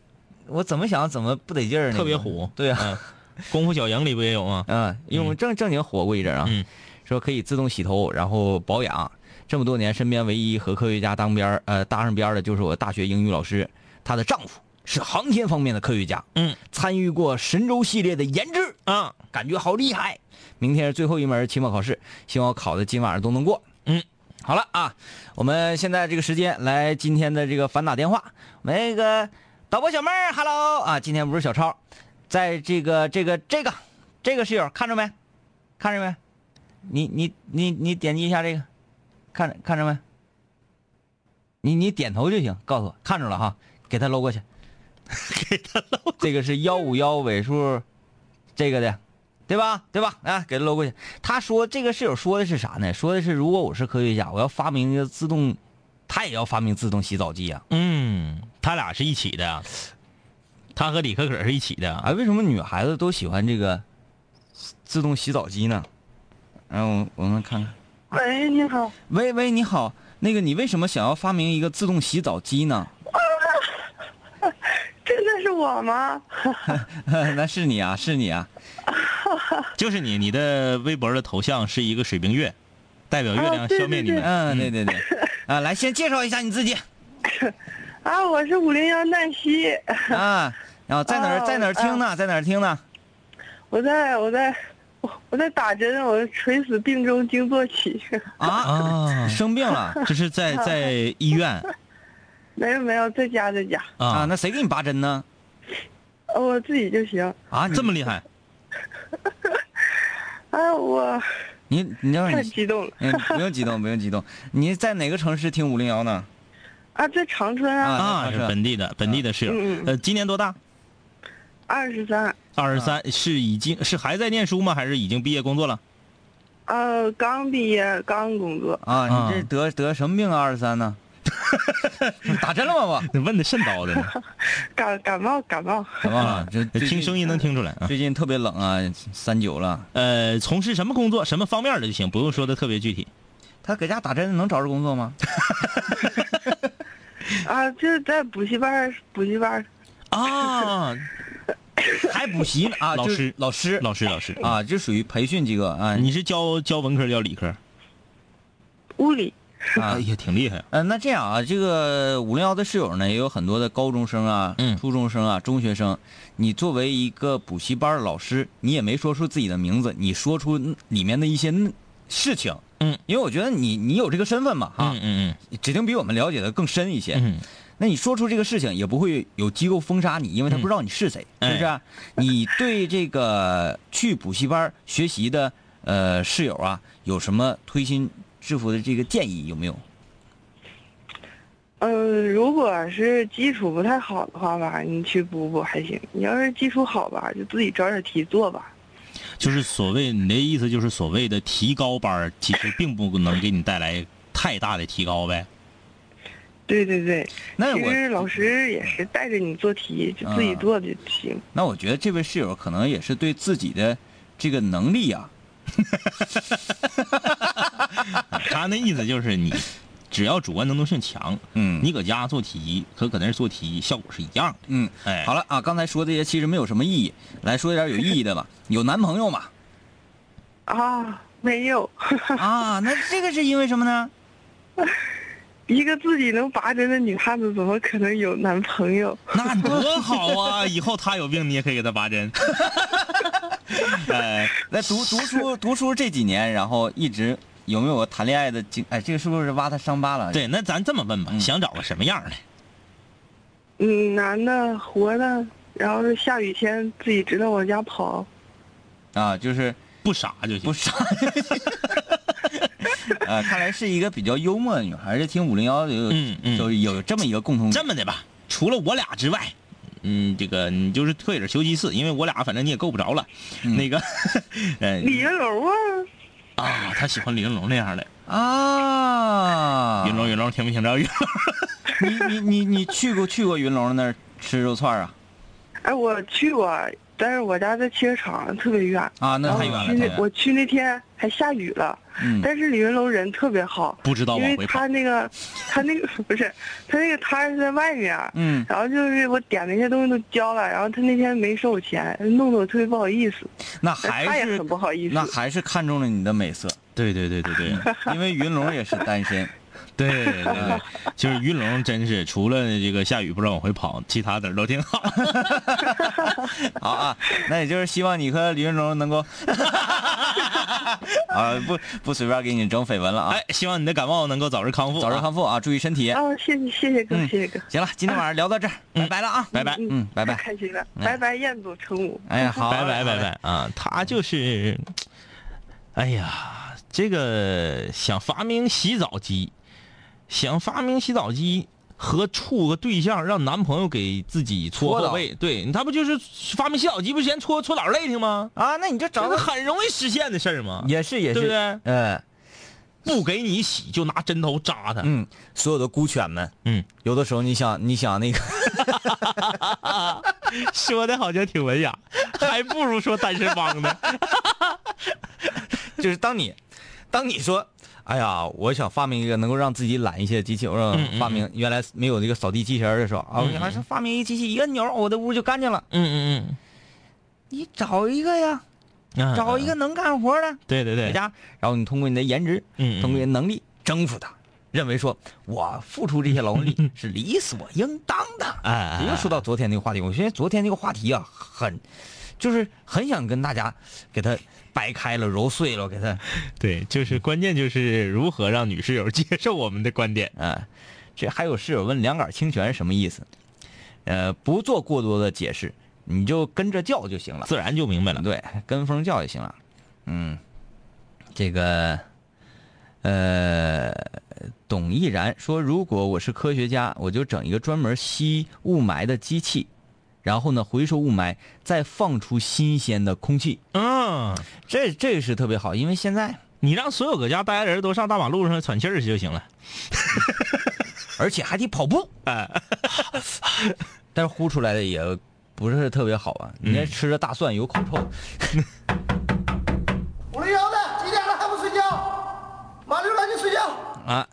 [SPEAKER 7] 我怎么想怎么不得劲儿，呢
[SPEAKER 8] 特别虎。
[SPEAKER 7] 对啊，
[SPEAKER 8] 嗯，功夫小营里不也有吗？
[SPEAKER 7] 嗯，因为正正经火过一阵啊，
[SPEAKER 8] 嗯
[SPEAKER 7] 说可以自动洗头，然后保养。这么多年，身边唯一和科学家当边儿呃搭上边儿的就是我大学英语老师，她的丈夫是航天方面的科学家，
[SPEAKER 8] 嗯，
[SPEAKER 7] 参与过神舟系列的研制，
[SPEAKER 8] 啊，
[SPEAKER 7] 感觉好厉害。明天是最后一门期末考试，希望考的今晚上都能过。
[SPEAKER 8] 嗯，
[SPEAKER 7] 好了啊，我们现在这个时间来今天的这个反打电话，那个导播小妹儿，hello 啊，今天不是小超，在这个这个这个这个室友看着没？看着没？你你你你点击一下这个，看着看着没？你你点头就行，告诉我看着了哈，给他搂过去，[LAUGHS]
[SPEAKER 8] 给他搂。
[SPEAKER 7] 这个是幺五幺尾数，这个的，对吧？对吧？啊，给他搂过去。他说这个室友说的是啥呢？说的是如果我是科学家，我要发明一个自动，他也要发明自动洗澡机啊！
[SPEAKER 8] 嗯，他俩是一起的呀，他和李可可是一起的。
[SPEAKER 7] 啊，为什么女孩子都喜欢这个自动洗澡机呢？然后我我们看看。
[SPEAKER 10] 喂，你好，
[SPEAKER 7] 喂喂，你好，那个你为什么想要发明一个自动洗澡机呢？
[SPEAKER 10] 真的是我吗？[LAUGHS]
[SPEAKER 7] 那是你啊，是你啊。[LAUGHS]
[SPEAKER 8] 就是你，你的微博的头像是一个水冰月，代表月亮消灭你们。
[SPEAKER 7] 嗯，对对对。啊，来，先介绍一下你自己 [LAUGHS]
[SPEAKER 10] 啊，我是五零幺奈西，
[SPEAKER 7] 啊。然后在哪儿
[SPEAKER 10] 哦
[SPEAKER 7] 在哪儿听呢？在哪儿听呢？
[SPEAKER 10] 我在我在我我在打针，我垂死病中惊坐起。
[SPEAKER 7] 啊，
[SPEAKER 8] 啊，
[SPEAKER 7] 生病了
[SPEAKER 8] 这是在在医院
[SPEAKER 10] 没有没有，在家在家，
[SPEAKER 7] 啊？
[SPEAKER 8] 啊，
[SPEAKER 7] 那谁给你拔针呢？
[SPEAKER 10] 呃我自己就行。
[SPEAKER 7] 啊，你
[SPEAKER 8] 这么厉害？[LAUGHS]
[SPEAKER 10] 啊，我
[SPEAKER 7] 你你要
[SPEAKER 10] 太激动了 [LAUGHS]
[SPEAKER 7] 嗯，不用激动，不用激动。你在哪个城市听五零幺呢？
[SPEAKER 10] 啊！在长春啊，
[SPEAKER 8] 啊，
[SPEAKER 7] 是
[SPEAKER 8] 是本地的本地的室友。呃，今年多大？
[SPEAKER 10] 二十三，
[SPEAKER 8] 二十三，是已经是还在念书吗？还是已经毕业工作了？
[SPEAKER 10] 呃，刚毕业，刚工作。
[SPEAKER 7] 啊，
[SPEAKER 8] 啊
[SPEAKER 7] 你这得得什么病啊？二十三呢？[LAUGHS] 打针了吗？[LAUGHS] 我
[SPEAKER 8] 你问的甚叨的呢，[LAUGHS]
[SPEAKER 10] 感感冒感冒，
[SPEAKER 7] 感冒了，就最近
[SPEAKER 8] 听声音能听出来啊。
[SPEAKER 7] 最近特别冷啊，三九了。
[SPEAKER 8] 呃，从事什么工作，什么方面的就行，不用说的特别具体。
[SPEAKER 7] 他搁家打针能找着工作吗？
[SPEAKER 10] 啊，就是在补习班补习班
[SPEAKER 8] 啊，
[SPEAKER 7] 还补习呢啊？
[SPEAKER 8] 老师
[SPEAKER 7] 老师
[SPEAKER 8] 老师老师，
[SPEAKER 7] 啊，这属于培训机构啊。
[SPEAKER 8] 你是教教文科教理科？
[SPEAKER 10] 物理。
[SPEAKER 7] 啊
[SPEAKER 8] 也，挺厉害。
[SPEAKER 7] 呃，那这样啊，这个五零幺的室友呢，也有很多的高中生啊、
[SPEAKER 8] 嗯
[SPEAKER 7] 初中生啊、中学生。你作为一个补习班的老师，你也没说出自己的名字，你说出里面的一些事情。
[SPEAKER 8] 嗯，
[SPEAKER 7] 因为我觉得你你有这个身份嘛，哈，
[SPEAKER 8] 嗯嗯
[SPEAKER 7] 指定比我们了解的更深一些。
[SPEAKER 8] 嗯嗯
[SPEAKER 7] 那你说出这个事情，也不会有机构封杀你，因为他不知道你是谁，
[SPEAKER 8] 嗯
[SPEAKER 7] 是不是啊、你对这个去补习班学习的呃室友啊，有什么推心置腹的这个建议有没有？
[SPEAKER 10] 嗯，如果是基础不太好的话吧，你去补补还行；你要是基础好吧，就自己找点题做吧。
[SPEAKER 8] 就是所谓你的意思，就是所谓的提高班，其实并不能给你带来太大的提高呗。
[SPEAKER 10] 对对对，
[SPEAKER 7] 那我
[SPEAKER 10] 其实老师也是带着你做题，就自己做就行。
[SPEAKER 7] 那我觉得这位室友可能也是对自己的这个能力啊，
[SPEAKER 8] 他那意思就是你只要主观能动性强，
[SPEAKER 7] 嗯
[SPEAKER 8] 你搁家做题和搁那儿做题效果是一样的。
[SPEAKER 7] 嗯，
[SPEAKER 8] 哎，
[SPEAKER 7] 好了啊，刚才说这些其实没有什么意义，来说点有意义的吧。[LAUGHS] 有男朋友吗？
[SPEAKER 10] 啊，没有，
[SPEAKER 7] 啊，[LAUGHS] 那这个是因为什么呢？
[SPEAKER 10] 一个自己能拔针的女汉子，怎么可能有男朋友？[LAUGHS]
[SPEAKER 8] 那多好啊！以后他有病，你也可以给他拔针。[LAUGHS]
[SPEAKER 7] 呃，那读读书读书这几年，然后一直有没有谈恋爱的经？哎，这个是不是挖他伤疤了？
[SPEAKER 8] 对，那咱这么问吧，想找个什么样的？
[SPEAKER 10] 嗯，男的，活的，然后是下雨天自己知道往家跑。
[SPEAKER 7] 啊，就是
[SPEAKER 8] 不傻就行。
[SPEAKER 7] 不傻。[LAUGHS] 呃，看来是一个比较幽默的女孩，这听五零幺有
[SPEAKER 8] 嗯嗯
[SPEAKER 7] 有有这么一个共同点。
[SPEAKER 8] 这么的吧，除了我俩之外，嗯，这个你就是退着求其次，因为我俩反正你也够不着了。那个，[LAUGHS] 呃，
[SPEAKER 10] 李云龙啊，
[SPEAKER 8] 啊，他喜欢李云龙那样的。
[SPEAKER 7] 啊，
[SPEAKER 8] 云龙云龙听没听着？云龙，[LAUGHS]
[SPEAKER 7] 你你你你去过去过云龙那儿吃肉串啊？
[SPEAKER 10] 哎，我去过，但是我家在汽车厂，特别远。
[SPEAKER 7] 啊，那
[SPEAKER 10] 然后
[SPEAKER 7] 太远了。
[SPEAKER 10] 去那我去那天还下雨了，
[SPEAKER 7] 嗯
[SPEAKER 10] 但是李云龙人特别好，
[SPEAKER 8] 不知道
[SPEAKER 10] 因为他。那个他那个 [LAUGHS] 不是他那个摊是在外面，
[SPEAKER 7] 嗯，
[SPEAKER 10] 然后就是我点那些东西都交了，然后他那天没收我钱，弄得我特别不好意思。
[SPEAKER 7] 那
[SPEAKER 10] 但他也
[SPEAKER 7] 还是
[SPEAKER 10] 很不好意思。
[SPEAKER 7] 那还是看中了你的美色，
[SPEAKER 8] 对对对对对。[LAUGHS]
[SPEAKER 7] 因为云龙也是单身。
[SPEAKER 8] 对 [LAUGHS] 对对，[LAUGHS] 就是云龙真是除了这个下雨不知道往回跑，其他的都挺好。[LAUGHS]
[SPEAKER 7] 好啊，那也就是希望你和李云龙能够啊，不不随便给你整绯闻了啊。
[SPEAKER 8] 哎，希望你的感冒能够早日康复，
[SPEAKER 7] 早日康复啊，注意身体。
[SPEAKER 10] 啊，谢谢谢谢哥，
[SPEAKER 7] 嗯
[SPEAKER 10] 谢谢哥，
[SPEAKER 7] 行了，今天晚上聊到这儿，拜拜了啊，
[SPEAKER 8] 拜拜。
[SPEAKER 7] 嗯，拜拜。
[SPEAKER 10] 开心了，
[SPEAKER 7] 哎
[SPEAKER 10] 拜拜，彦祖成武。
[SPEAKER 7] 哎呀，好，
[SPEAKER 8] 拜拜拜拜啊！他就是，哎呀，这个想发明洗澡机，想发明洗澡机和处个对象，让男朋友给自己搓后背。对他不就是发明洗澡机，不是先搓搓澡累挺吗？
[SPEAKER 7] 啊，那你就找个
[SPEAKER 8] 这个很容易实现的事儿嘛。
[SPEAKER 7] 也是也是，
[SPEAKER 8] 对不对
[SPEAKER 7] 嗯
[SPEAKER 8] 不给你洗，就拿针头扎他。
[SPEAKER 7] 嗯，所有的孤犬们，
[SPEAKER 8] 嗯，
[SPEAKER 7] 有的时候你想你想那个，[LAUGHS]
[SPEAKER 8] 说的好像挺文雅，还不如说单身汪呢。[LAUGHS]
[SPEAKER 7] 就是当你当你说。哎呀，我想发明一个能够让自己懒一些的机器。我发明原来没有这个扫地机器人的时候啊，我原来是发明一个机器，一按钮，我的屋就干净了。
[SPEAKER 8] 嗯嗯嗯
[SPEAKER 7] 你找一个呀，
[SPEAKER 8] 嗯，
[SPEAKER 7] 找一个能干活的
[SPEAKER 8] 对对对，
[SPEAKER 7] 回家，然后你通过你的颜值，通过你的能力征服他，认为说我付出这些劳动力 [LAUGHS] 是理所应当的。
[SPEAKER 8] 哎哎
[SPEAKER 7] 又说到昨天那个话题，我觉得昨天那个话题啊，很，就是很想跟大家给他掰开了、揉碎了，给他，
[SPEAKER 8] 对，就是关键就是如何让女室友接受我们的观点。
[SPEAKER 7] 啊，这还有室友问两杆清泉是什么意思？呃，不做过多的解释，你就跟着叫就行了。
[SPEAKER 8] 自然就明白了。
[SPEAKER 7] 对，跟风叫就行了。嗯，这个，呃，董毅然说，如果我是科学家，我就整一个专门吸雾霾的机器，然后呢回收雾霾，再放出新鲜的空气。
[SPEAKER 8] 嗯，
[SPEAKER 7] 这这个是特别好，因为现在
[SPEAKER 8] 你让所有搁家待的人都上大马路上喘气儿去就行了。[LAUGHS]
[SPEAKER 7] 而且还得跑步，
[SPEAKER 8] 哎，
[SPEAKER 7] 但是呼出来的也不是特别好啊。你这吃着大蒜有口臭。[LAUGHS]
[SPEAKER 1] 五零幺的几点了还不睡觉？马六赶紧睡觉。
[SPEAKER 7] 啊，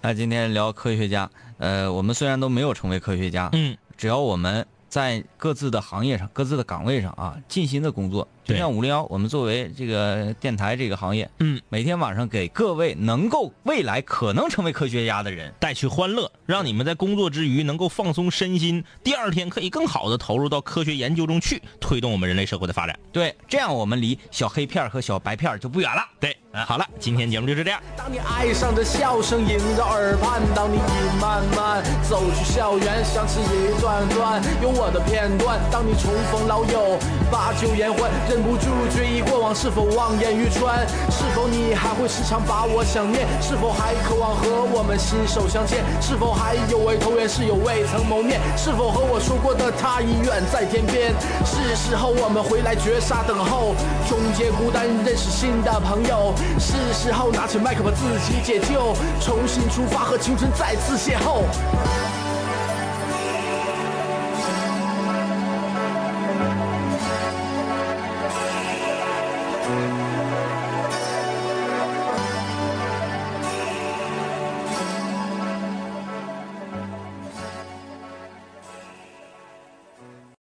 [SPEAKER 7] 那今天聊科学家，呃，我们虽然都没有成为科学家，
[SPEAKER 8] 嗯，
[SPEAKER 7] 只要我们在各自的行业上、各自的岗位上啊，尽心的工作，就
[SPEAKER 8] 对
[SPEAKER 7] 像五零幺，我们作为这个电台这个行业，
[SPEAKER 8] 嗯，
[SPEAKER 7] 每天晚上给各位能够未来可能成为科学家的人，
[SPEAKER 8] 带去欢乐，让你们在工作之余能够放松身心，第二天可以更好的投入到科学研究中去，推动我们人类社会的发展。
[SPEAKER 7] 对，这样我们离小黑片儿和小白片儿就不远了。
[SPEAKER 8] 对，好了，今天节目就是这样。
[SPEAKER 9] 当你爱上这笑声萦绕耳畔，当你已慢慢走出校园，想起一段段有我的片段。当你重逢老友，把酒言欢，忍不住追忆过往，是否望眼欲穿？是否你还会时常把我想念？是否还渴望和我们心手相见？是否还有位投缘室友未曾谋面？是否和我说过的他已远在天边？是时候我们回来绝杀等候，终结孤单，认识新的朋友。是时候拿起麦克把自己解救，重新出发和青春再次邂逅。